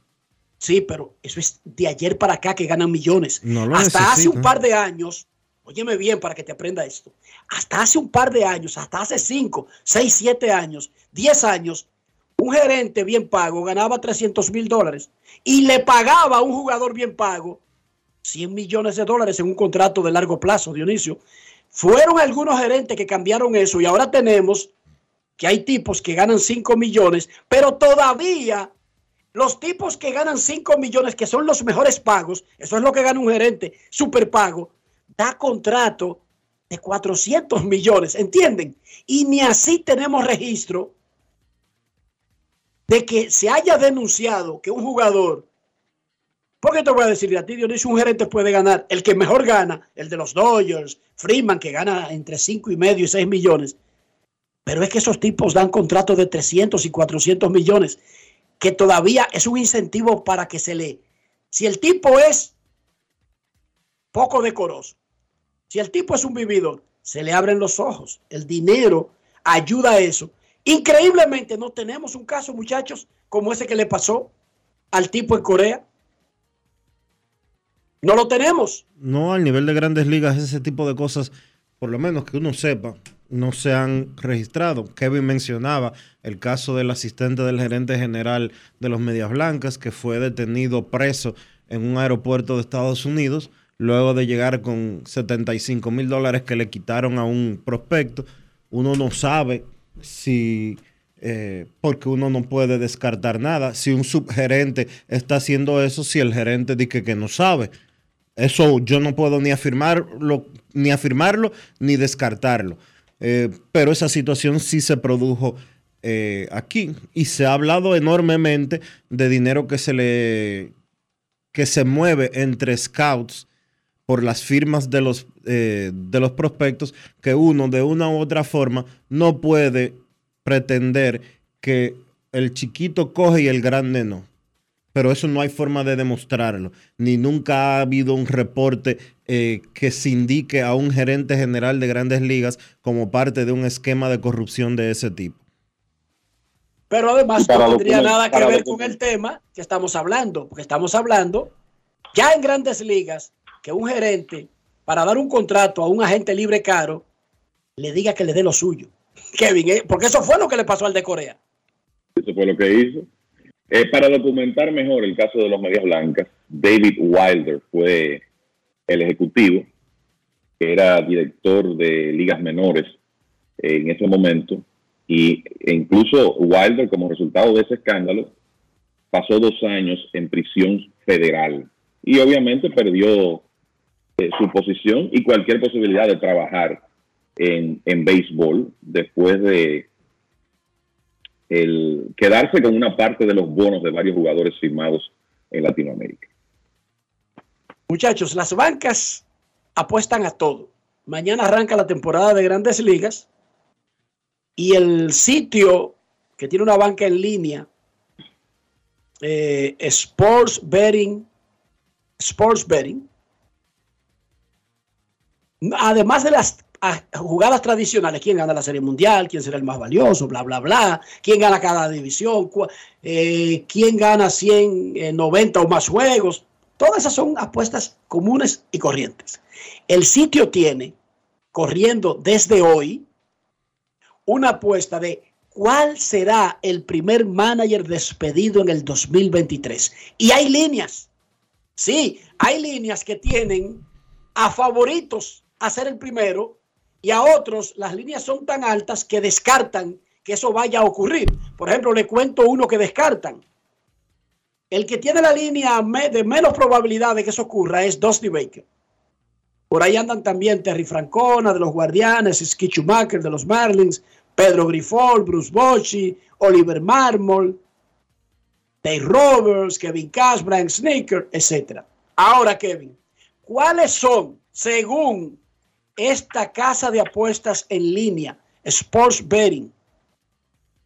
Sí, pero eso es de ayer para acá que ganan millones. No Hasta hace un par de años, óyeme bien para que te aprenda esto. Hasta hace un par de años, hasta hace 5, 6, 7 años, 10 años, un gerente bien pago ganaba 300 mil dólares y le pagaba a un jugador bien pago 100 millones de dólares en un contrato de largo plazo, Dionisio. Fueron algunos gerentes que cambiaron eso y ahora tenemos que hay tipos que ganan 5 millones, pero todavía los tipos que ganan 5 millones, que son los mejores pagos, eso es lo que gana un gerente, super pago, da contrato de 400 millones, ¿entienden? Y ni así tenemos registro de que se haya denunciado que un jugador, porque te voy a decir a ti, Dionisio, un gerente puede ganar, el que mejor gana, el de los Dodgers, Freeman, que gana entre 5 y medio y 6 millones, pero es que esos tipos dan contratos de 300 y 400 millones, que todavía es un incentivo para que se le... Si el tipo es poco decoroso, si el tipo es un vividor, se le abren los ojos. El dinero ayuda a eso. Increíblemente no tenemos un caso, muchachos, como ese que le pasó al tipo en Corea. No lo tenemos. No al nivel de grandes ligas, ese tipo de cosas, por lo menos que uno sepa, no se han registrado. Kevin mencionaba el caso del asistente del gerente general de los Medias Blancas, que fue detenido preso en un aeropuerto de Estados Unidos, luego de llegar con 75 mil dólares que le quitaron a un prospecto. Uno no sabe si, eh, porque uno no puede descartar nada, si un subgerente está haciendo eso, si el gerente dice que no sabe. Eso yo no puedo ni afirmarlo, ni afirmarlo, ni descartarlo. Eh, pero esa situación sí se produjo eh, aquí y se ha hablado enormemente de dinero que se le que se mueve entre scouts por las firmas de los eh, de los prospectos que uno de una u otra forma no puede pretender que el chiquito coge y el grande no pero eso no hay forma de demostrarlo, ni nunca ha habido un reporte eh, que se indique a un gerente general de grandes ligas como parte de un esquema de corrupción de ese tipo. Pero además no tendría nada que ver con el tema que estamos hablando, porque estamos hablando ya en grandes ligas que un gerente para dar un contrato a un agente libre caro le diga que le dé lo suyo. [LAUGHS] Kevin, ¿eh? porque eso fue lo que le pasó al de Corea. Eso fue lo que hizo. Eh, para documentar mejor el caso de los Medias Blancas, David Wilder fue el ejecutivo que era director de ligas menores en ese momento, y e incluso Wilder, como resultado de ese escándalo, pasó dos años en prisión federal y obviamente perdió eh, su posición y cualquier posibilidad de trabajar en, en béisbol después de el quedarse con una parte de los bonos de varios jugadores firmados en Latinoamérica. Muchachos, las bancas apuestan a todo. Mañana arranca la temporada de grandes ligas y el sitio que tiene una banca en línea, eh, Sports Betting, Sports Betting, además de las ah, jugadas tradicionales, quién gana la Serie Mundial, quién será el más valioso, bla, bla, bla, quién gana cada división, eh, quién gana 100, 90 o más juegos, todas esas son apuestas comunes y corrientes. El sitio tiene, corriendo desde hoy, una apuesta de cuál será el primer manager despedido en el 2023. Y hay líneas. Sí, hay líneas que tienen a favoritos a ser el primero y a otros las líneas son tan altas que descartan que eso vaya a ocurrir. Por ejemplo, le cuento uno que descartan. El que tiene la línea de menos probabilidad de que eso ocurra es Dusty Baker. Por ahí andan también Terry Francona de los Guardianes, Ski Schumacher de los Marlins, Pedro Grifol, Bruce Bochy, Oliver Marmol, Dave Roberts, Kevin Cash, Brian Sneaker, etc. Ahora, Kevin, ¿cuáles son, según esta casa de apuestas en línea, Sports Betting,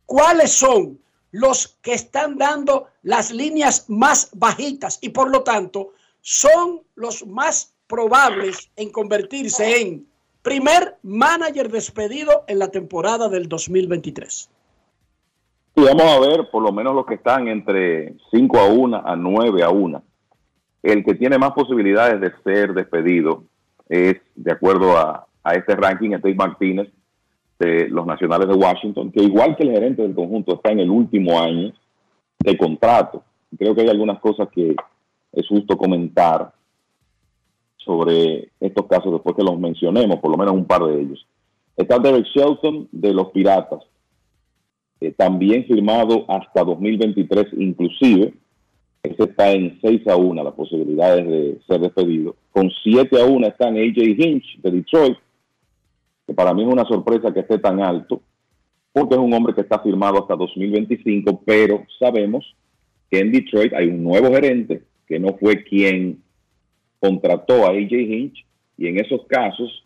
cuáles son los que están dando las líneas más bajitas y por lo tanto son los más probables en convertirse en primer manager despedido en la temporada del 2023. Y vamos a ver por lo menos los que están entre 5 a 1 a 9 a 1. El que tiene más posibilidades de ser despedido es, de acuerdo a, este ranking, Steve Martínez de los Nacionales de Washington, que igual que el gerente del conjunto está en el último año de contrato. Creo que hay algunas cosas que es justo comentar sobre estos casos después que los mencionemos, por lo menos un par de ellos. Está Derek Shelton de los Piratas, también firmado hasta 2023 inclusive. Ese está en 6 a 1 las posibilidades de ser despedido. Con 7 a 1 están AJ Hinch de Detroit, que para mí es una sorpresa que esté tan alto, porque es un hombre que está firmado hasta 2025, pero sabemos que en Detroit hay un nuevo gerente que no fue quien contrató a AJ Hinch y en esos casos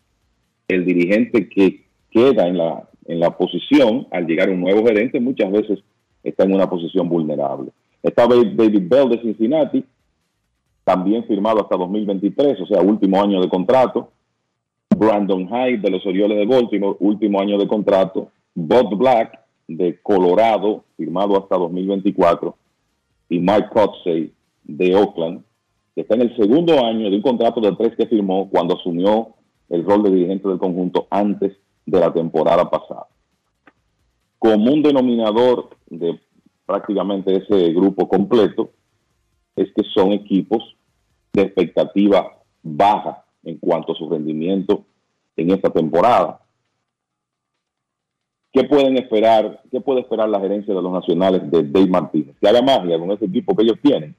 el dirigente que queda en la, en la posición al llegar un nuevo gerente muchas veces está en una posición vulnerable. Está David Bell de Cincinnati, también firmado hasta 2023, o sea, último año de contrato. Brandon Hyde de los Orioles de Baltimore, último año de contrato. Bob Black de Colorado, firmado hasta 2024. Y Mike Cotsey de Oakland, que está en el segundo año de un contrato de tres que firmó cuando asumió el rol de dirigente del conjunto antes de la temporada pasada. Como un denominador de prácticamente ese grupo completo es que son equipos de expectativa baja en cuanto a su rendimiento en esta temporada. ¿Qué pueden esperar? ¿Qué puede esperar la gerencia de los nacionales de Dave Martínez? Que haga magia con ese equipo que ellos tienen.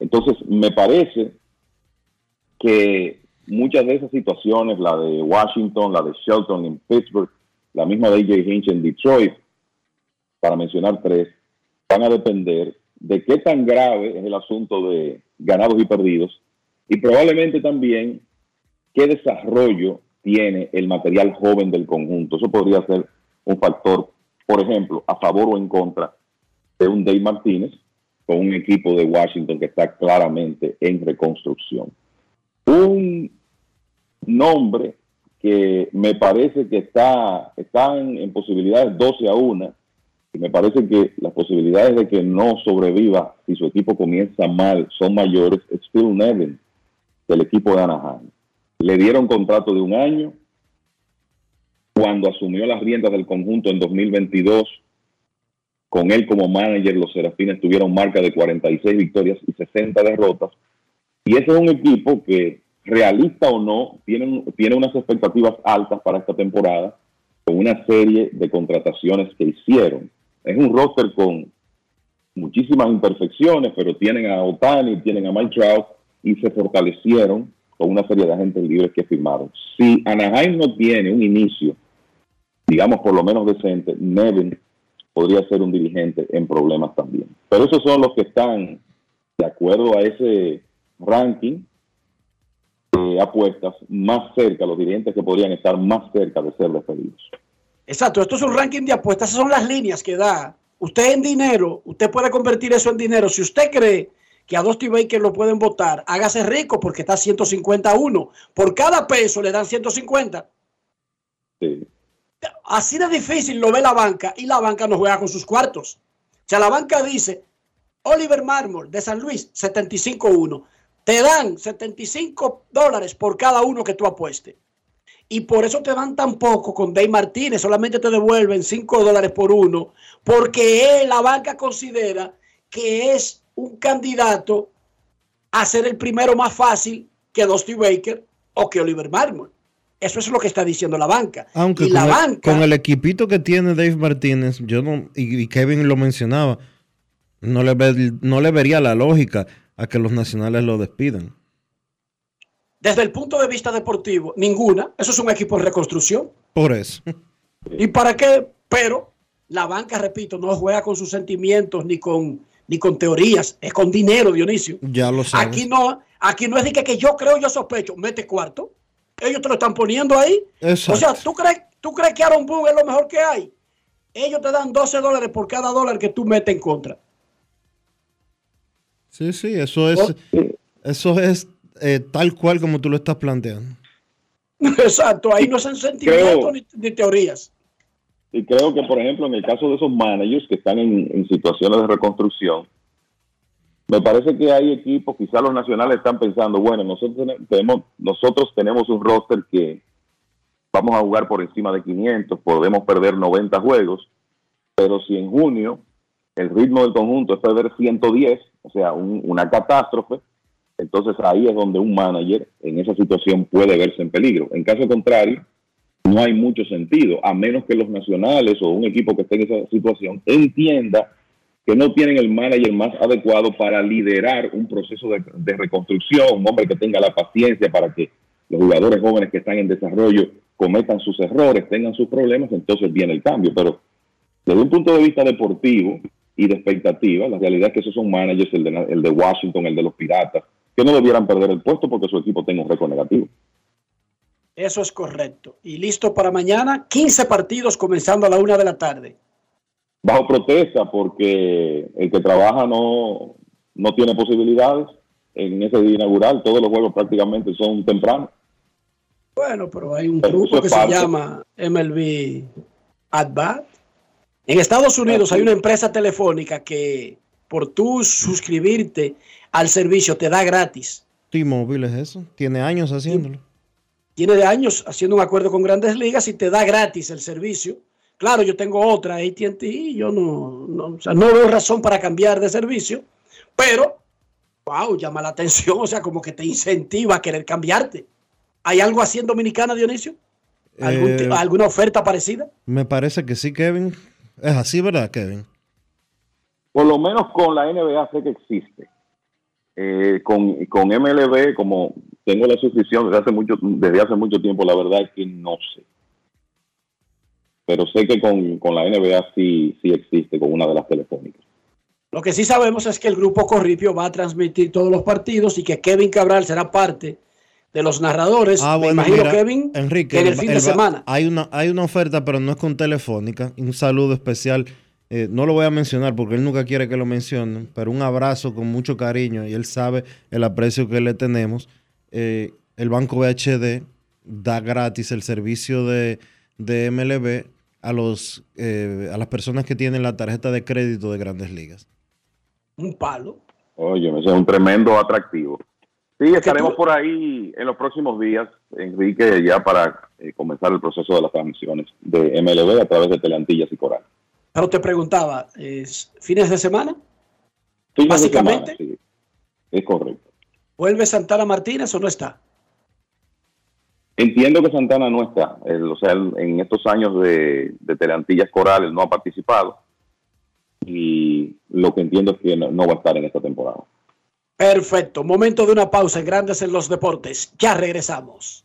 Entonces, me parece que muchas de esas situaciones, la de Washington, la de Shelton en Pittsburgh, la misma de AJ Hinch en Detroit, para mencionar tres, van a depender de qué tan grave es el asunto de ganados y perdidos y probablemente también qué desarrollo tiene el material joven del conjunto. Eso podría ser un factor, por ejemplo, a favor o en contra de un Dave Martínez con un equipo de Washington que está claramente en reconstrucción. Un nombre que me parece que está, están en posibilidades 12 a 1, y me parece que las posibilidades de que no sobreviva si su equipo comienza mal son mayores, es Phil Nevin del equipo de Anaheim. Le dieron contrato de un año. Cuando asumió las riendas del conjunto en 2022, con él como manager, los Serafines tuvieron marca de 46 victorias y 60 derrotas. Y ese es un equipo que realista o no, tiene, tiene unas expectativas altas para esta temporada con una serie de contrataciones que hicieron. Es un roster con muchísimas imperfecciones, pero tienen a Otani, tienen a Mike Trout y se fortalecieron con una serie de agentes libres que firmaron. Si Anaheim no tiene un inicio, digamos por lo menos decente, Nevin podría ser un dirigente en problemas también. Pero esos son los que están de acuerdo a ese ranking apuestas más cerca, los dirigentes que podrían estar más cerca de ser despedidos. Exacto, esto es un ranking de apuestas, esas son las líneas que da. Usted en dinero, usted puede convertir eso en dinero. Si usted cree que a Dusty Baker lo pueden votar, hágase rico porque está 151. Por cada peso le dan 150. Así de difícil lo ve la banca y la banca no juega con sus cuartos. O sea, la banca dice, Oliver Marmol de San Luis, 75-1. Te dan 75 dólares por cada uno que tú apuestes. Y por eso te dan tan poco con Dave Martínez. Solamente te devuelven 5 dólares por uno. Porque él, la banca considera que es un candidato a ser el primero más fácil que Dusty Baker o que Oliver Marmol. Eso es lo que está diciendo la banca. Aunque y con, la el, banca, con el equipito que tiene Dave Martínez, yo no, y, y Kevin lo mencionaba, no le, ve- no le vería la lógica a que los nacionales lo despidan. Desde el punto de vista deportivo, ninguna. Eso es un equipo en reconstrucción. Por eso. ¿Y para qué? Pero la banca, repito, no juega con sus sentimientos ni con, ni con teorías, es con dinero, Dionisio. Ya lo sabes. Aquí no, aquí no es de que, que yo creo, yo sospecho, mete cuarto. Ellos te lo están poniendo ahí. Exacto. O sea, ¿tú crees, ¿tú crees que Aaron Boone es lo mejor que hay? Ellos te dan 12 dólares por cada dólar que tú metes en contra. Sí, sí, eso es, eso es eh, tal cual como tú lo estás planteando. [LAUGHS] Exacto, ahí no son sentimientos Creo- ni, ni teorías. Y creo que, por ejemplo, en el caso de esos managers que están en, en situaciones de reconstrucción, me parece que hay equipos, quizás los nacionales están pensando, bueno, nosotros tene- tenemos, nosotros tenemos un roster que vamos a jugar por encima de 500, podemos perder 90 juegos, pero si en junio el ritmo del conjunto es perder 110, o sea, un- una catástrofe, entonces ahí es donde un manager en esa situación puede verse en peligro. En caso contrario, no hay mucho sentido, a menos que los nacionales o un equipo que esté en esa situación entienda que no tienen el manager más adecuado para liderar un proceso de, reconstrucción, un hombre que tenga la paciencia para que los jugadores jóvenes que están en desarrollo cometan sus errores, tengan sus problemas, entonces viene el cambio. Pero desde un punto de vista deportivo y de expectativa, la realidad es que esos son managers, el de, el de Washington, el de los Piratas, que no debieran perder el puesto porque su equipo tenga un récord negativo. Eso es correcto. Y listo para mañana, 15 partidos comenzando a la una de la tarde. bajo protesta porque el que trabaja no, no tiene posibilidades en ese día inaugural. Todos los juegos prácticamente son tempranos. Bueno, pero hay un eso que se llama MLB At Bat. En Estados Unidos hay una empresa telefónica que por tú suscribirte al servicio te da gratis. T-Mobile es eso. Tiene años haciéndolo. Tiene de años haciendo un acuerdo con grandes ligas y te da gratis el servicio. Claro, yo tengo otra ATT y yo no, no, o sea, no veo razón para cambiar de servicio, pero, wow, llama la atención, o sea, como que te incentiva a querer cambiarte. ¿Hay algo así en Dominicana, Dionisio? ¿Algún Eh, ¿Alguna oferta parecida? Me parece que sí, Kevin. Es así, ¿verdad, Kevin? Por lo menos con la NBA sé que existe. Eh, con, con MLB, como tengo la suscripción desde hace mucho, desde hace mucho tiempo, la verdad es que no sé. Pero sé que con, con la NBA sí, sí existe, con una de las telefónicas. Lo que sí sabemos es que el grupo Corripio va a transmitir todos los partidos y que Kevin Cabral será parte de los narradores. Ah, Me bueno, imagino, mira, Kevin, Enrique, que en el el- fin el de semana. Hay una, hay una oferta, pero no es con Telefónica. Un saludo especial. Eh, no lo voy a mencionar porque él nunca quiere que lo mencionen, pero un abrazo con mucho cariño y él sabe el aprecio que le tenemos. Eh, el Banco BHD da gratis el servicio de, de MLB a, los, eh, a las personas que tienen la tarjeta de crédito de grandes ligas. Un palo. Oye, ese es un tremendo atractivo. Sí, estaremos por ahí en los próximos días, Enrique, ya para eh, comenzar el proceso de las transmisiones de MLB a través de Telantillas y Coral. Pero te preguntaba, ¿es ¿fines de semana? Fines de Básicamente. semana, sí. Es correcto. ¿Vuelve Santana Martínez o no está? Entiendo que Santana no está, él, o sea, él en estos años de, de Teleantillas Corales no ha participado y lo que entiendo es que no, no va a estar en esta temporada. Perfecto. Momento de una pausa en Grandes en los Deportes. Ya regresamos.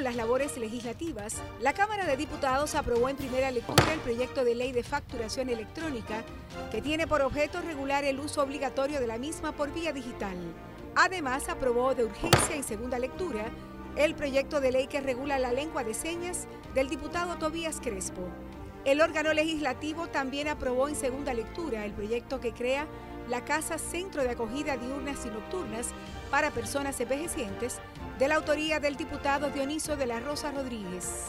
Con las labores legislativas, la Cámara de Diputados aprobó en primera lectura el proyecto de ley de facturación electrónica que tiene por objeto regular el uso obligatorio de la misma por vía digital. Además, aprobó de urgencia en segunda lectura el proyecto de ley que regula la lengua de señas del diputado Tobías Crespo. El órgano legislativo también aprobó en segunda lectura el proyecto que crea la Casa Centro de Acogida Diurnas y Nocturnas para Personas Envejecientes, de la autoría del diputado Dioniso de la Rosa Rodríguez.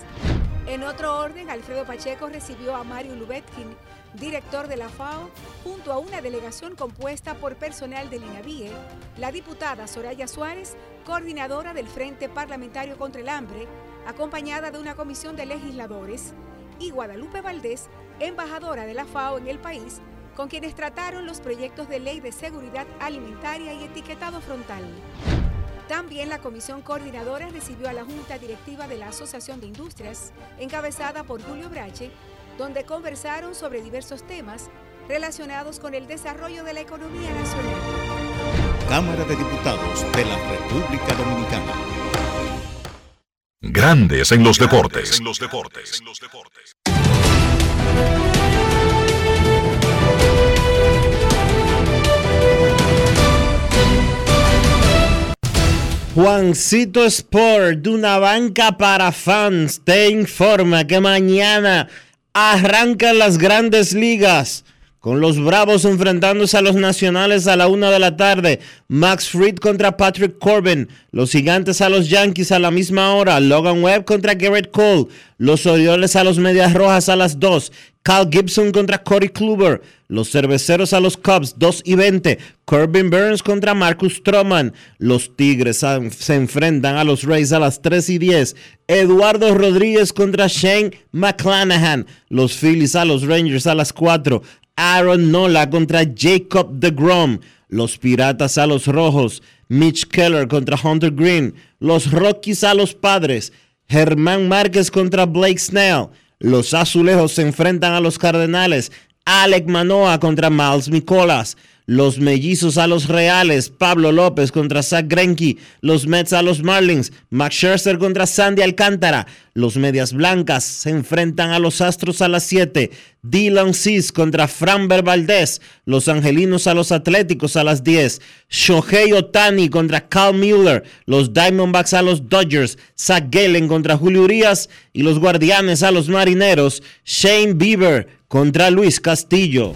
En otro orden, Alfredo Pacheco recibió a Mario Lubetkin, director de la FAO, junto a una delegación compuesta por personal del INAVIE, la diputada Soraya Suárez, coordinadora del Frente Parlamentario contra el Hambre, acompañada de una comisión de legisladores, y Guadalupe Valdés, embajadora de la FAO en el país, con quienes trataron los proyectos de ley de seguridad alimentaria y etiquetado frontal. También la comisión coordinadora recibió a la Junta Directiva de la Asociación de Industrias, encabezada por Julio Brache, donde conversaron sobre diversos temas relacionados con el desarrollo de la economía nacional. Cámara de Diputados de la República Dominicana. Grandes en los deportes. En los deportes. Juancito Sport, de una banca para fans, te informa que mañana arrancan las grandes ligas. Con los Bravos enfrentándose a los Nacionales a la una de la tarde. Max Fried contra Patrick Corbin. Los Gigantes a los Yankees a la misma hora. Logan Webb contra Garrett Cole. Los Orioles a los Medias Rojas a las 2. Cal Gibson contra Cody Kluber. Los Cerveceros a los Cubs 2 y 20. Corbin Burns contra Marcus Stroman. Los Tigres se enfrentan a los Rays a las 3 y 10. Eduardo Rodríguez contra Shane McClanahan. Los Phillies a los Rangers a las 4. Aaron Nola contra Jacob DeGrom. Los Piratas a los Rojos. Mitch Keller contra Hunter Green. Los Rockies a los Padres. Germán Márquez contra Blake Snell. Los Azulejos se enfrentan a los Cardenales. Alec Manoa contra Miles Nicolas. Los Mellizos a los Reales, Pablo López contra Zach Greinke. Los Mets a los Marlins, Max Scherzer contra Sandy Alcántara. Los Medias Blancas se enfrentan a los Astros a las 7. Dylan Cis contra Framber Valdez. Los Angelinos a los Atléticos a las 10. Shohei Otani contra Cal Mueller. Los Diamondbacks a los Dodgers. Zach Gallen contra Julio Urias. Y los Guardianes a los Marineros. Shane Bieber contra Luis Castillo.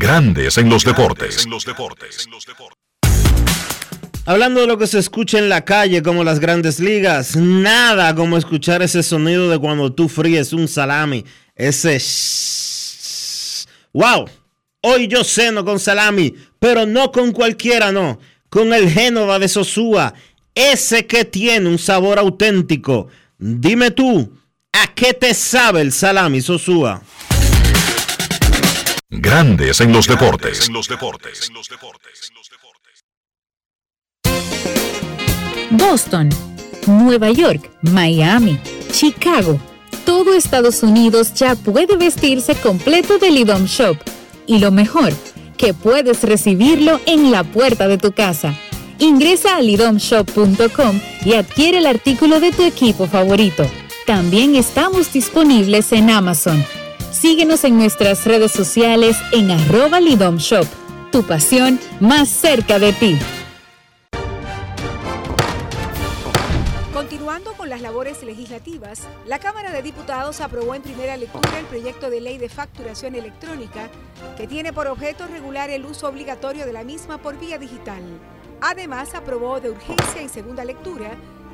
Grandes en los deportes. Hablando de lo que se escucha en la calle como las grandes ligas, nada como escuchar ese sonido de cuando tú fríes un salami. Ese... ¡Wow! Hoy yo ceno con salami, pero no con cualquiera, no. Con el Génova de Sosúa. Ese que tiene un sabor auténtico. Dime tú, ¿a qué te sabe el salami Sosúa? Grandes en los deportes. Boston, Nueva York, Miami, Chicago. Todo Estados Unidos ya puede vestirse completo del IDOM Shop. Y lo mejor, que puedes recibirlo en la puerta de tu casa. Ingresa a lidomshop.com y adquiere el artículo de tu equipo favorito. También estamos disponibles en Amazon. Síguenos en nuestras redes sociales en arroba lidomshop. Tu pasión más cerca de ti. Continuando con las labores legislativas, la Cámara de Diputados aprobó en primera lectura el proyecto de ley de facturación electrónica que tiene por objeto regular el uso obligatorio de la misma por vía digital. Además, aprobó de urgencia en segunda lectura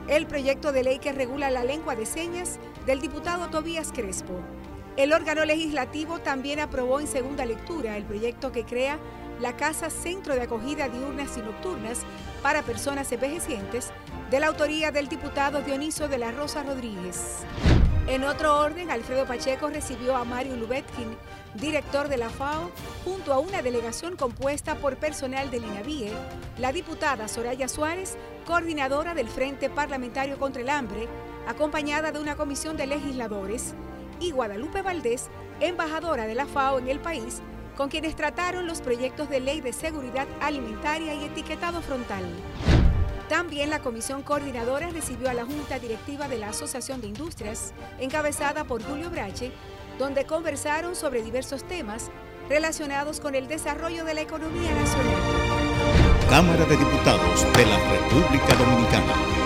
el proyecto de ley que regula la lengua de señas del diputado Tobías Crespo. El órgano legislativo también aprobó en segunda lectura el proyecto que crea la Casa Centro de Acogida Diurnas y Nocturnas para Personas Envejecientes, de la autoría del diputado Dioniso de la Rosa Rodríguez. En otro orden, Alfredo Pacheco recibió a Mario Lubetkin, director de la FAO, junto a una delegación compuesta por personal del INAVIE, la diputada Soraya Suárez, coordinadora del Frente Parlamentario contra el Hambre, acompañada de una comisión de legisladores, y Guadalupe Valdés, embajadora de la FAO en el país, con quienes trataron los proyectos de ley de seguridad alimentaria y etiquetado frontal. También la comisión coordinadora recibió a la Junta Directiva de la Asociación de Industrias, encabezada por Julio Brache, donde conversaron sobre diversos temas relacionados con el desarrollo de la economía nacional. Cámara de Diputados de la República Dominicana.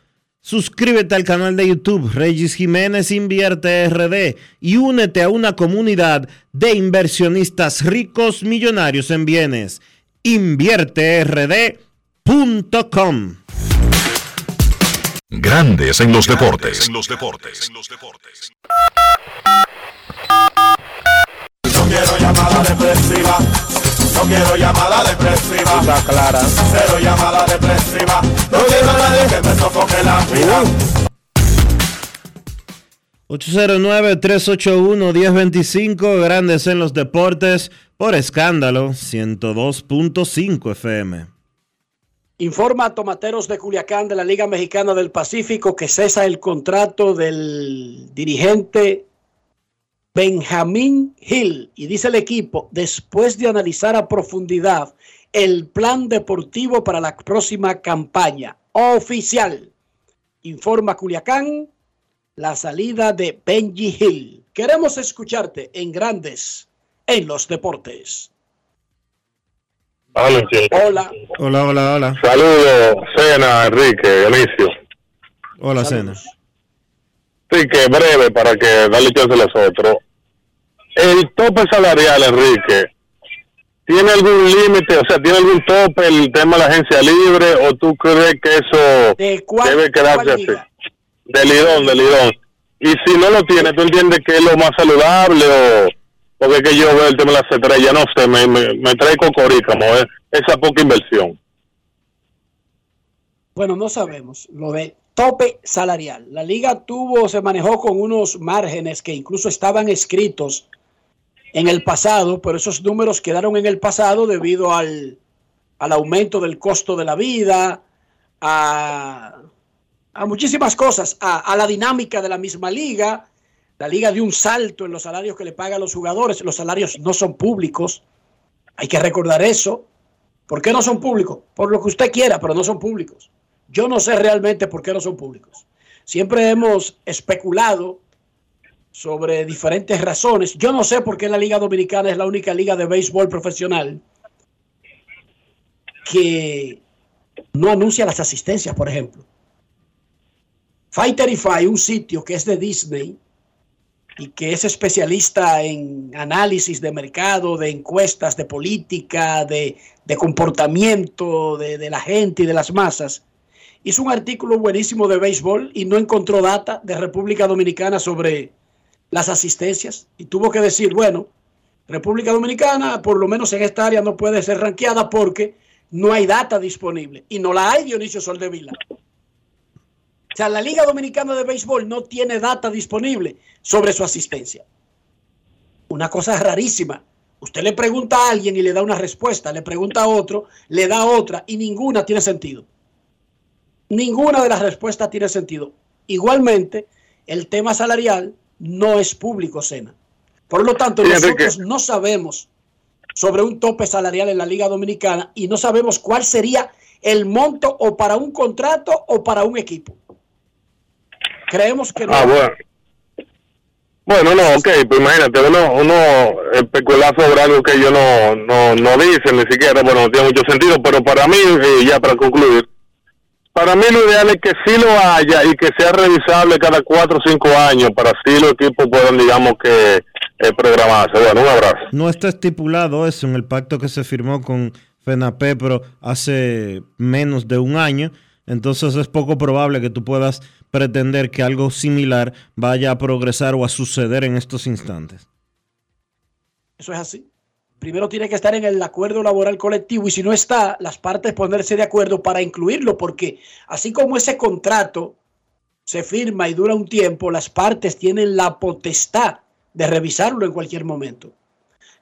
Suscríbete al canal de YouTube Regis Jiménez Invierte RD y únete a una comunidad de inversionistas ricos millonarios en bienes. InvierteRD.com Grandes en los deportes. No No quiero llamada depresiva. Está clara. Cero llamada depresiva. No quiero a nadie que me sofoque la vida. 809-381-1025, Grandes en los Deportes, por escándalo, 102.5 FM. Informa a Tomateros de Culiacán de la Liga Mexicana del Pacífico que cesa el contrato del dirigente Benjamín Hill. Y dice el equipo, después de analizar a profundidad el plan deportivo para la próxima campaña oficial, informa Culiacán la salida de Benji Hill. Queremos escucharte en Grandes en los Deportes. Hola. Hola, hola, hola. Saludos, Cena, Enrique, Dionisio. Hola, Cena. Sí, que breve para que darle chance a los otros. El tope salarial, Enrique, ¿tiene algún límite? O sea, ¿tiene algún tope el tema de la agencia libre? ¿O tú crees que eso debe quedarse así? Del Lidón, del Lidón. Y si no lo tiene, ¿tú entiendes que es lo más saludable o...? Porque es que yo veo el tema de las estrellas, no sé, me, me, me trae cocorícamo, ¿eh? esa poca inversión. Bueno, no sabemos lo de tope salarial. La liga tuvo, se manejó con unos márgenes que incluso estaban escritos en el pasado, pero esos números quedaron en el pasado debido al, al aumento del costo de la vida, a, a muchísimas cosas, a, a la dinámica de la misma liga. La liga dio un salto en los salarios que le pagan los jugadores. Los salarios no son públicos. Hay que recordar eso. ¿Por qué no son públicos? Por lo que usted quiera, pero no son públicos. Yo no sé realmente por qué no son públicos. Siempre hemos especulado sobre diferentes razones. Yo no sé por qué la Liga Dominicana es la única liga de béisbol profesional que no anuncia las asistencias, por ejemplo. Fighterify, un sitio que es de Disney y que es especialista en análisis de mercado, de encuestas, de política, de, comportamiento de la gente y de las masas, hizo un artículo buenísimo de béisbol y no encontró data de República Dominicana sobre las asistencias y tuvo que decir, bueno, República Dominicana, por lo menos en esta área, no puede ser ranqueada porque no hay data disponible. Y no la hay, Dionisio Soldevila. O sea, la Liga Dominicana de Béisbol no tiene data disponible sobre su asistencia. Una cosa rarísima. Usted le pregunta a alguien y le da una respuesta, le pregunta a otro, le da otra y ninguna tiene sentido. Ninguna de las respuestas tiene sentido. Igualmente, el tema salarial no es público, Sena. Por lo tanto, nosotros no sabemos sobre un tope salarial en la Liga Dominicana y no sabemos cuál sería el monto o para un contrato o para un equipo. Creemos que no. Ah, bueno. Bueno, no, ok, pues imagínate, uno, uno especular sobre algo que yo no, no, no dicen ni siquiera, bueno, no tiene mucho sentido, pero para mí, y ya para concluir, para mí lo ideal es que sí lo haya y que sea revisable cada cuatro o cinco años para así los equipos puedan, digamos que, eh, programarse. Bueno, un abrazo. No está estipulado eso en el pacto que se firmó con FENAPEPRO hace menos de un año. Entonces es poco probable que tú puedas pretender que algo similar vaya a progresar o a suceder en estos instantes. Eso es así. Primero tiene que estar en el acuerdo laboral colectivo y si no está, las partes ponerse de acuerdo para incluirlo, porque así como ese contrato se firma y dura un tiempo, las partes tienen la potestad de revisarlo en cualquier momento.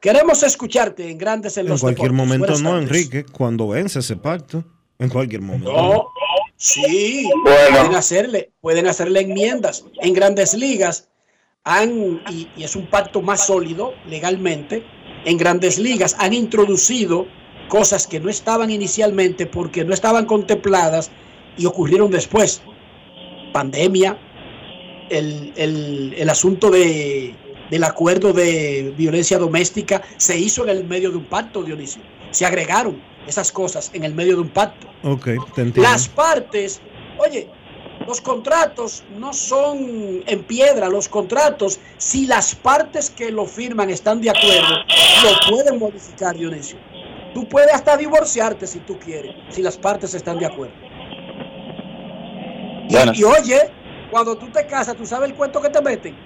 Queremos escucharte en Grandes en, los En cualquier Deportes. momento Buenas no, tardes. Enrique, cuando vence ese pacto. En cualquier momento. No, sí, pueden hacerle, pueden hacerle enmiendas. En grandes ligas han, y, y es un pacto más sólido legalmente, en grandes ligas han introducido cosas que no estaban inicialmente porque no estaban contempladas y ocurrieron después. Pandemia, el, el- el asunto de, del acuerdo de violencia doméstica se hizo en el medio de un pacto, Dionisio. Se agregaron esas cosas en el medio de un pacto. Ok, te entiendo. Las partes, oye, los contratos no son en piedra, los contratos, si las partes que lo firman están de acuerdo, lo pueden modificar, Dionisio. Tú puedes hasta divorciarte si tú quieres, si las partes están de acuerdo. Y-. Y, oye, cuando tú te casas, ¿tú sabes el cuento que te meten?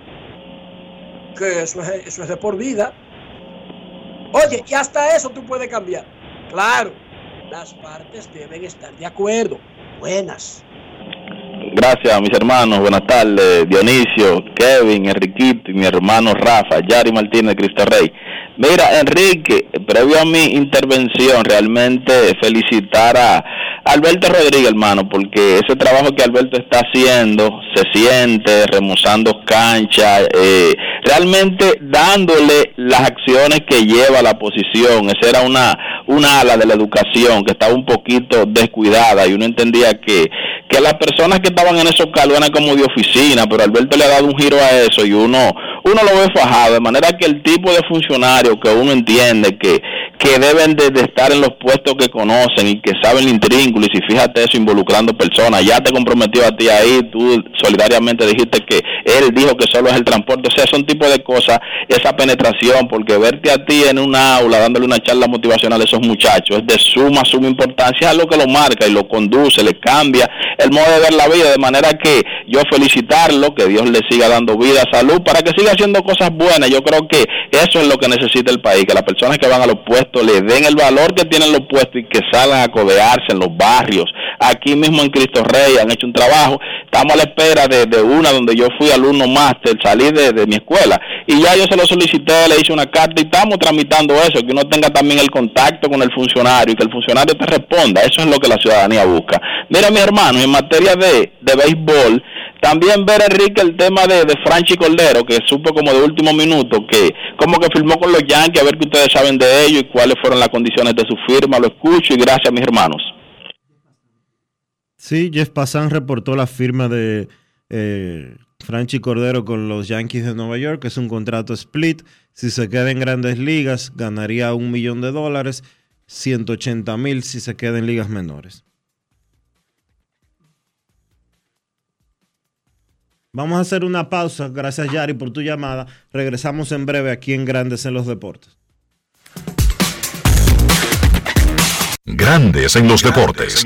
Que eso es, eso es de por vida. Oye, y hasta eso tú puedes cambiar. Claro, las partes deben estar de acuerdo. Buenas. Gracias, mis hermanos. Buenas tardes, Dionisio, Kevin, Enriquito y mi hermano Rafa, Yari Martínez, Cristo Rey. Mira, Enrique, previo a mi intervención, realmente felicitar a Alberto Rodríguez, hermano, porque ese trabajo que Alberto está haciendo se siente remozando cancha, eh, realmente dándole las acciones que lleva la posición. Esa era una, una ala de la educación que estaba un poquito descuidada y uno entendía que, que las personas que estaban en esos cargos eran como de oficina, pero Alberto le ha dado un giro a eso y uno, uno lo ve fajado, de manera que el tipo de funcionario que uno entiende que, que deben de, estar en los puestos que conocen y que saben el intrínculo, y si fíjate eso involucrando personas, ya te comprometió a ti ahí, tú solidariamente dijiste que él dijo que solo es el transporte, o sea, son tipo de cosas, esa penetración, porque verte a ti en un aula dándole una charla motivacional a esos muchachos es de suma, suma importancia, es algo que lo marca y lo conduce, le cambia el modo de ver la vida, de manera que yo felicitarlo, que Dios le siga dando vida, salud, para que siga haciendo cosas buenas. Yo creo que eso es lo que necesita el país, que las personas que van a los puestos le den el valor que tienen los puestos y que salgan a codearse en los barrios. Aquí mismo en Cristo Rey han hecho un trabajo, estamos a la espera de, de una donde yo fui alumno máster, salí de, de mi escuela y ya yo se lo solicité, le hice una carta y estamos tramitando eso, que uno tenga también el contacto con el funcionario y que el funcionario te responda. Eso es lo que la ciudadanía busca. Mira, mi hermano, en materia de, de béisbol, también ver, Enrique, el tema de, de Franchi Cordero, que supo como de último minuto, que como que firmó con los Yankees, a ver qué ustedes saben de ello y cuáles fueron las condiciones de su firma. Lo escucho y gracias, mis hermanos. Sí, Jeff Passan reportó la firma de eh, Franchi Cordero con los Yankees de Nueva York, que es un contrato split. Si se queda en grandes ligas, ganaría un millón de dólares, 180 mil si se queda en ligas menores. Vamos a hacer una pausa. Gracias, Yari, por tu llamada. Regresamos en breve aquí en Grandes en los Deportes. Grandes en los deportes.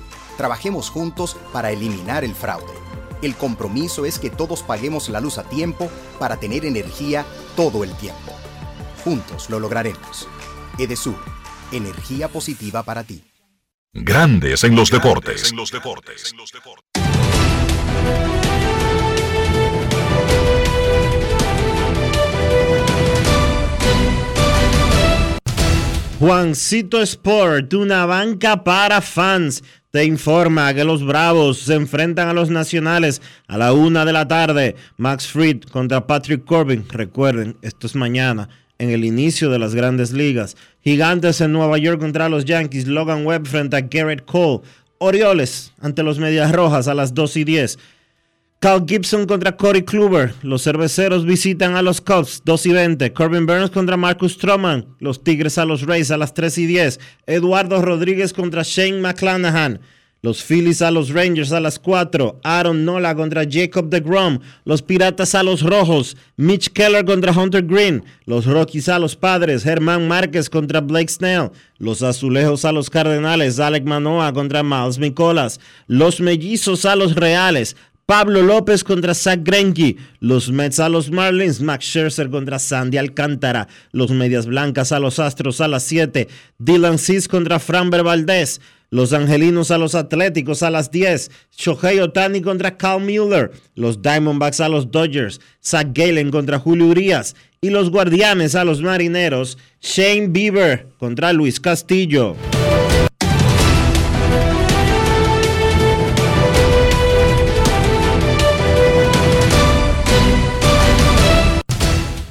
Trabajemos juntos para eliminar el fraude. El compromiso es que todos paguemos la luz a tiempo para tener energía todo el tiempo. Juntos lo lograremos. Edesur, energía positiva para ti. Grandes en los deportes. Juancito Sport, una banca para fans, te informa que los Bravos se enfrentan a los Nacionales a la una de la tarde. Max Fried contra Patrick Corbin. Recuerden, esto es mañana, en el inicio de las grandes ligas. Gigantes en Nueva York contra los Yankees. Logan Webb frente a Garrett Cole. Orioles ante los Medias Rojas a las 2 y 10. Cal Gibson contra Corey Kluber. Los cerveceros visitan a los Cubs 2 y 20. Corbin Burns contra Marcus Stroman. Los Tigres a los Rays a las 3 y 10. Eduardo Rodríguez contra Shane McClanahan. Los Phillies a los Rangers a las 4. Aaron Nola contra Jacob DeGrom. Los Piratas a los Rojos. Mitch Keller contra Hunter Green. Los Rockies a los Padres. Germán Márquez contra Blake Snell. Los Azulejos a los Cardenales. Alec Manoa contra Miles Nicolas. Los Mellizos a los Reales. Pablo López contra Zach Greinke, los Mets a los Marlins, Max Scherzer contra Sandy Alcántara, los Medias Blancas a los Astros a las 7, Dylan Cis contra Framber Valdez, los Angelinos a los Atléticos a las 10, Shohei Otani contra Cal Mueller, los Diamondbacks a los Dodgers, Zach Galen contra Julio Urias y los Guardianes a los Marineros, Shane Bieber contra Luis Castillo.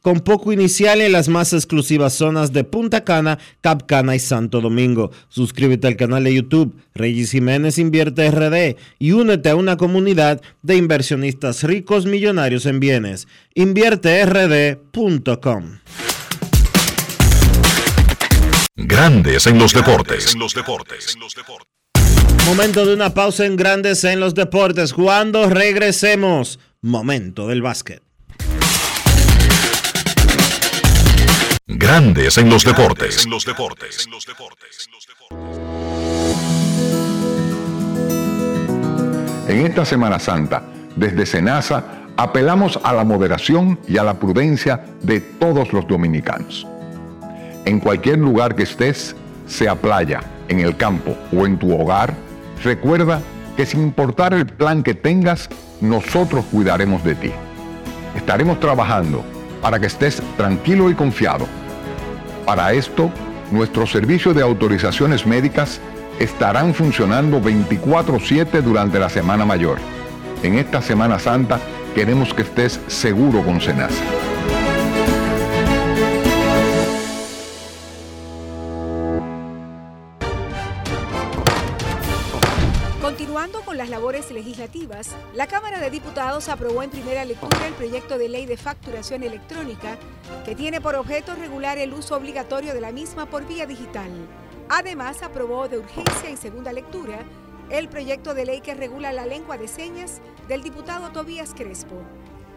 con poco inicial en las más exclusivas zonas de Punta Cana, Cap Cana y Santo Domingo. Suscríbete al canal de YouTube Reyes Jiménez Invierte RD y únete a una comunidad de inversionistas ricos millonarios en bienes. InvierteRD.com. Grandes en los deportes. Momento de una pausa en Grandes en los deportes. Cuando regresemos, momento del básquet. Grandes en los deportes. En esta Semana Santa, desde Senasa, apelamos a la moderación y a la prudencia de todos los dominicanos. En cualquier lugar que estés, sea playa, en el campo o en tu hogar, recuerda que sin importar el plan que tengas, nosotros cuidaremos de ti. Estaremos trabajando para que estés tranquilo y confiado. Para esto, nuestro servicio de autorizaciones médicas estarán funcionando 24/7 durante la Semana Mayor. En esta Semana Santa queremos que estés seguro con Senasa. Labores legislativas, la Cámara de Diputados aprobó en primera lectura el proyecto de ley de facturación electrónica que tiene por objeto regular el uso obligatorio de la misma por vía digital. Además, aprobó de urgencia en segunda lectura el proyecto de ley que regula la lengua de señas del diputado Tobías Crespo.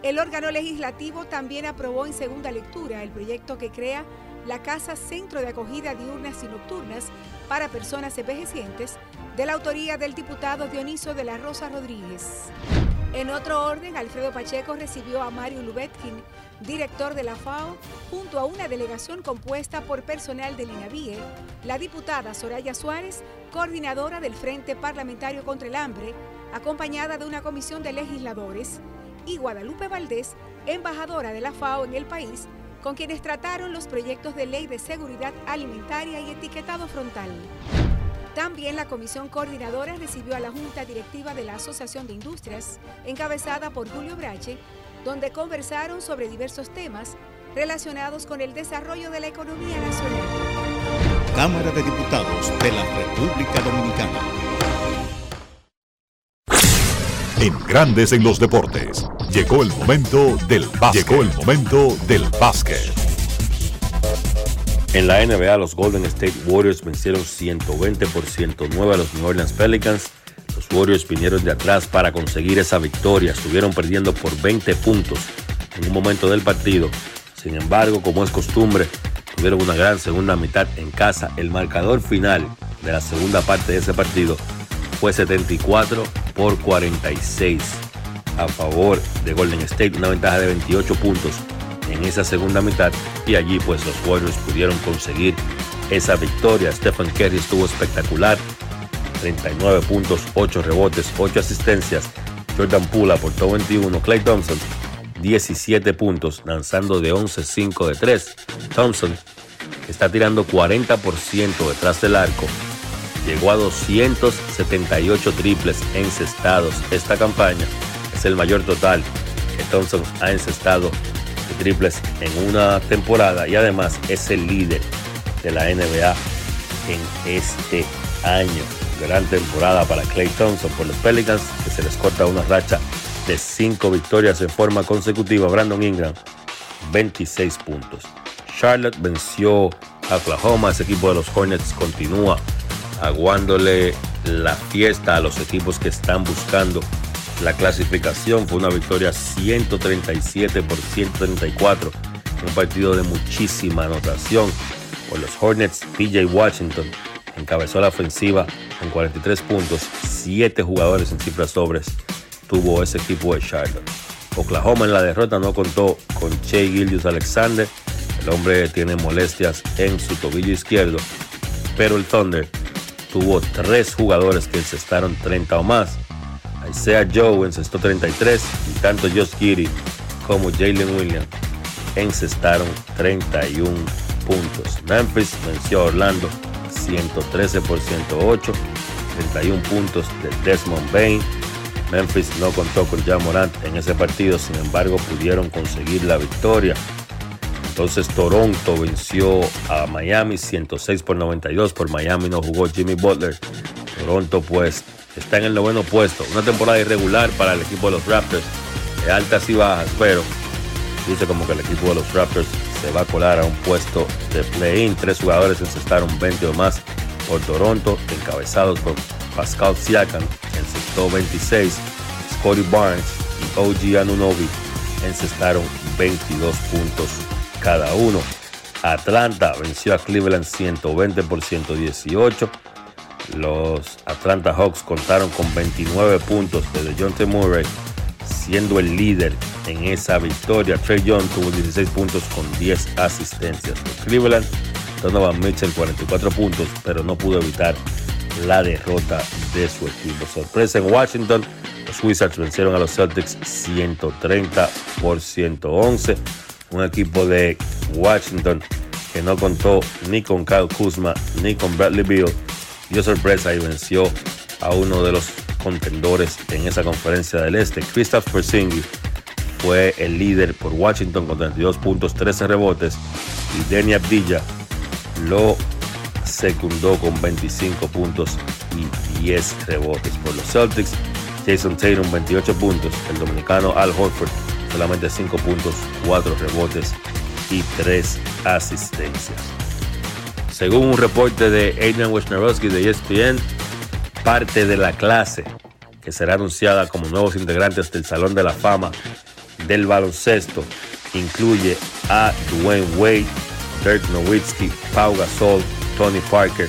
El órgano legislativo también aprobó en segunda lectura el proyecto que crea la Casa Centro de Acogida Diurnas y Nocturnas para Personas Envejecientes, de la autoría del diputado Dioniso de la Rosa Rodríguez. En otro orden, Alfredo Pacheco recibió a Mario Lubetkin, director de la FAO, junto a una delegación compuesta por personal del INAVIE, la diputada Soraya Suárez, coordinadora del Frente Parlamentario contra el Hambre, acompañada de una comisión de legisladores, y Guadalupe Valdés, embajadora de la FAO en el país, con quienes trataron los proyectos de ley de seguridad alimentaria y etiquetado frontal. También la comisión coordinadora recibió a la Junta Directiva de la Asociación de Industrias, encabezada por Julio Brache, donde conversaron sobre diversos temas relacionados con el desarrollo de la economía nacional. Cámara de Diputados de la República Dominicana. En Grandes en los Deportes. Llegó el momento del básquet. Llegó el momento del básquet. En la NBA, los Golden State Warriors vencieron 120 por 109 a los New Orleans Pelicans. Los Warriors vinieron de atrás para conseguir esa victoria. Estuvieron perdiendo por 20 puntos en un momento del partido. Sin embargo, como es costumbre, tuvieron una gran segunda mitad en casa. El marcador final de la segunda parte de ese partido fue 74 por 46 a favor de Golden State, una ventaja de 28 puntos en esa segunda mitad y allí pues los Warriors pudieron conseguir esa victoria. Stephen Curry estuvo espectacular, 39 puntos, 8 rebotes, 8 asistencias. Jordan Poole aportó 21, Clay Thompson 17 puntos, lanzando de 11-5 de 3. Thompson está tirando 40% detrás del arco. Llegó a 278 triples encestados. Esta campaña es el mayor total que Thompson ha encestado triples en una temporada y además es el líder de la NBA en este año. Gran temporada para Clay Thompson por los Pelicans, que se les corta una racha de 5 victorias en forma consecutiva. Brandon Ingram, 26 puntos. Charlotte venció a Oklahoma. Ese equipo de los Hornets continúa aguándole la fiesta a los equipos que están buscando la clasificación. Fue una victoria 137 por 134. Un partido de muchísima anotación por los Hornets. PJ Washington encabezó la ofensiva con 43 puntos. 7 jugadores en cifras sobres tuvo ese equipo de Charlotte. Oklahoma en la derrota no contó con Che Gildius Alexander. El hombre tiene molestias en su tobillo izquierdo. Pero el Thunder tuvo tres jugadores que encestaron 30 o más. Isaiah Joe encestó 33 y tanto Josh Giddy como Jalen Williams encestaron 31 puntos. Memphis venció a Orlando 113 por 108, 31 puntos de Desmond Bain. Memphis no contó con Jan Morant en ese partido, sin embargo pudieron conseguir la victoria. Entonces Toronto venció a Miami 106 por 92. Por Miami no jugó Jimmy Butler. Toronto pues está en el noveno puesto. Una temporada irregular para el equipo de los Raptors. De altas y bajas, pero dice como que el equipo de los Raptors se va a colar a un puesto de play-in. Tres jugadores encestaron 20 o más por Toronto, encabezados por Pascal Siakam, encestó 26. Scotty Barnes y OG Anunobi encestaron 22 puntos cada uno. Atlanta venció a Cleveland 120 por 118. Los Atlanta Hawks contaron con 29 puntos de John T. Murray, siendo el líder en esa victoria. Trey Young tuvo 16 puntos con 10 asistencias. De Cleveland, Donovan Mitchell 44 puntos, pero no pudo evitar la derrota de su equipo. Sorpresa en Washington, los Wizards vencieron a los Celtics 130 por 111 un equipo de Washington que no contó ni con Kyle Kuzma ni con Bradley Beal. dio sorpresa y venció a uno de los contendores en esa conferencia del Este. Christoph Porzingis fue el líder por Washington con 32 puntos, 13 rebotes y Denny Abdilla lo secundó con 25 puntos y 10 rebotes. Por los Celtics, Jason Tatum 28 puntos, el dominicano Al Horford solamente 5 puntos, 4 rebotes y 3 asistencias. Según un reporte de Adrian Wojnarowski de ESPN, parte de la clase que será anunciada como nuevos integrantes del Salón de la Fama del baloncesto incluye a Dwayne Wade, Dirk Nowitzki, Pau Gasol, Tony Parker,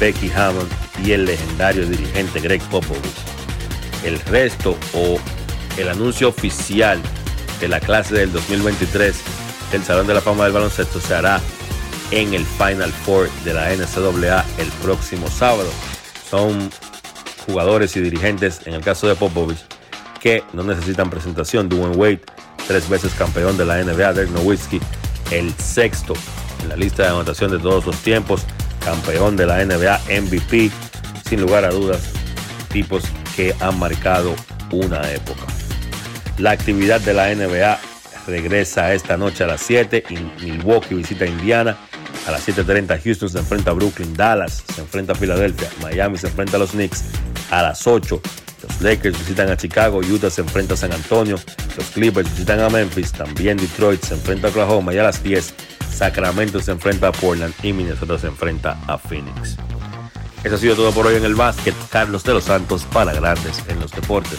Becky Hammond y el legendario dirigente Greg Popovich. El resto o el anuncio oficial de la clase del 2023 del Salón de la Fama del Baloncesto se hará en el Final Four de la NCAA el próximo sábado. Son jugadores y dirigentes, en el caso de Popovich, que no necesitan presentación. Dwayne Wade, tres veces campeón de la NBA. Dirk Nowitzki, el sexto en la lista de anotación de todos los tiempos, campeón de la NBA, MVP, sin lugar a dudas, tipos que han marcado una época. La actividad de la NBA regresa esta noche a las 7. Milwaukee visita Indiana. A las 7.30 Houston se enfrenta a Brooklyn. Dallas se enfrenta a Filadelfia. Miami se enfrenta a los Knicks. A las 8 los Lakers visitan a Chicago. Utah se enfrenta a San Antonio. Los Clippers visitan a Memphis. También Detroit se enfrenta a Oklahoma. Y a las 10 Sacramento se enfrenta a Portland. Y Minnesota se enfrenta a Phoenix. Eso ha sido todo por hoy en el básquet. Carlos de los Santos para Grandes en los Deportes.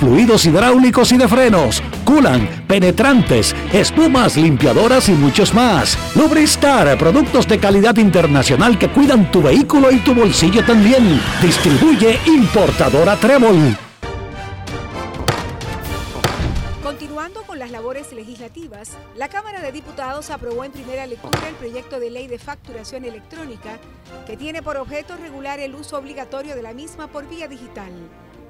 fluidos hidráulicos y de frenos, culan, penetrantes, espumas, limpiadoras y muchos más. Lubristar, productos de calidad internacional que cuidan tu vehículo y tu bolsillo también. Distribuye importadora Trébol. Continuando con las labores legislativas, la Cámara de Diputados aprobó en primera lectura el proyecto de ley de facturación electrónica que tiene por objeto regular el uso obligatorio de la misma por vía digital.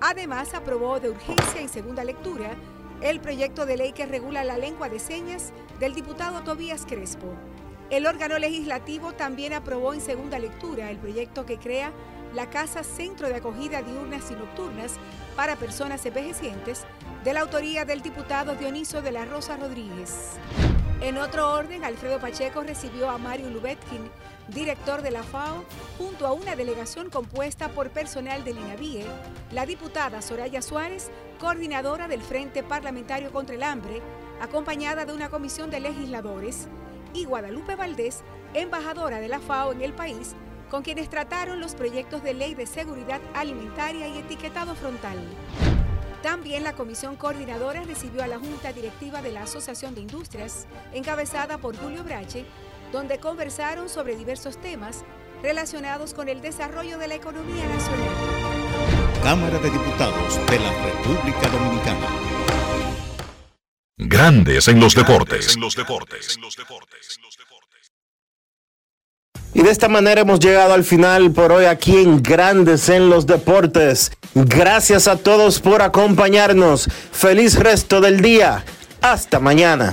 Además, aprobó de urgencia en segunda lectura el proyecto de ley que regula la lengua de señas del diputado Tobías Crespo. El órgano legislativo también aprobó en segunda lectura el proyecto que crea la Casa Centro de Acogida Diurnas y Nocturnas para Personas Envejecientes, de la autoría del diputado Dioniso de la Rosa Rodríguez. En otro orden, Alfredo Pacheco recibió a Mario Lubetkin, director de la FAO, junto a una delegación compuesta por personal del INAVIE, la diputada Soraya Suárez, coordinadora del Frente Parlamentario contra el Hambre, acompañada de una comisión de legisladores, y Guadalupe Valdés, embajadora de la FAO en el país, con quienes trataron los proyectos de ley de seguridad alimentaria y etiquetado frontal. También la comisión coordinadora recibió a la Junta Directiva de la Asociación de Industrias, encabezada por Julio Brache, donde conversaron sobre diversos temas relacionados con el desarrollo de la economía nacional. Cámara de Diputados de la República Dominicana. Grandes en los deportes. Y de esta manera hemos llegado al final por hoy aquí en Grandes en los Deportes. Gracias a todos por acompañarnos. Feliz resto del día. Hasta mañana.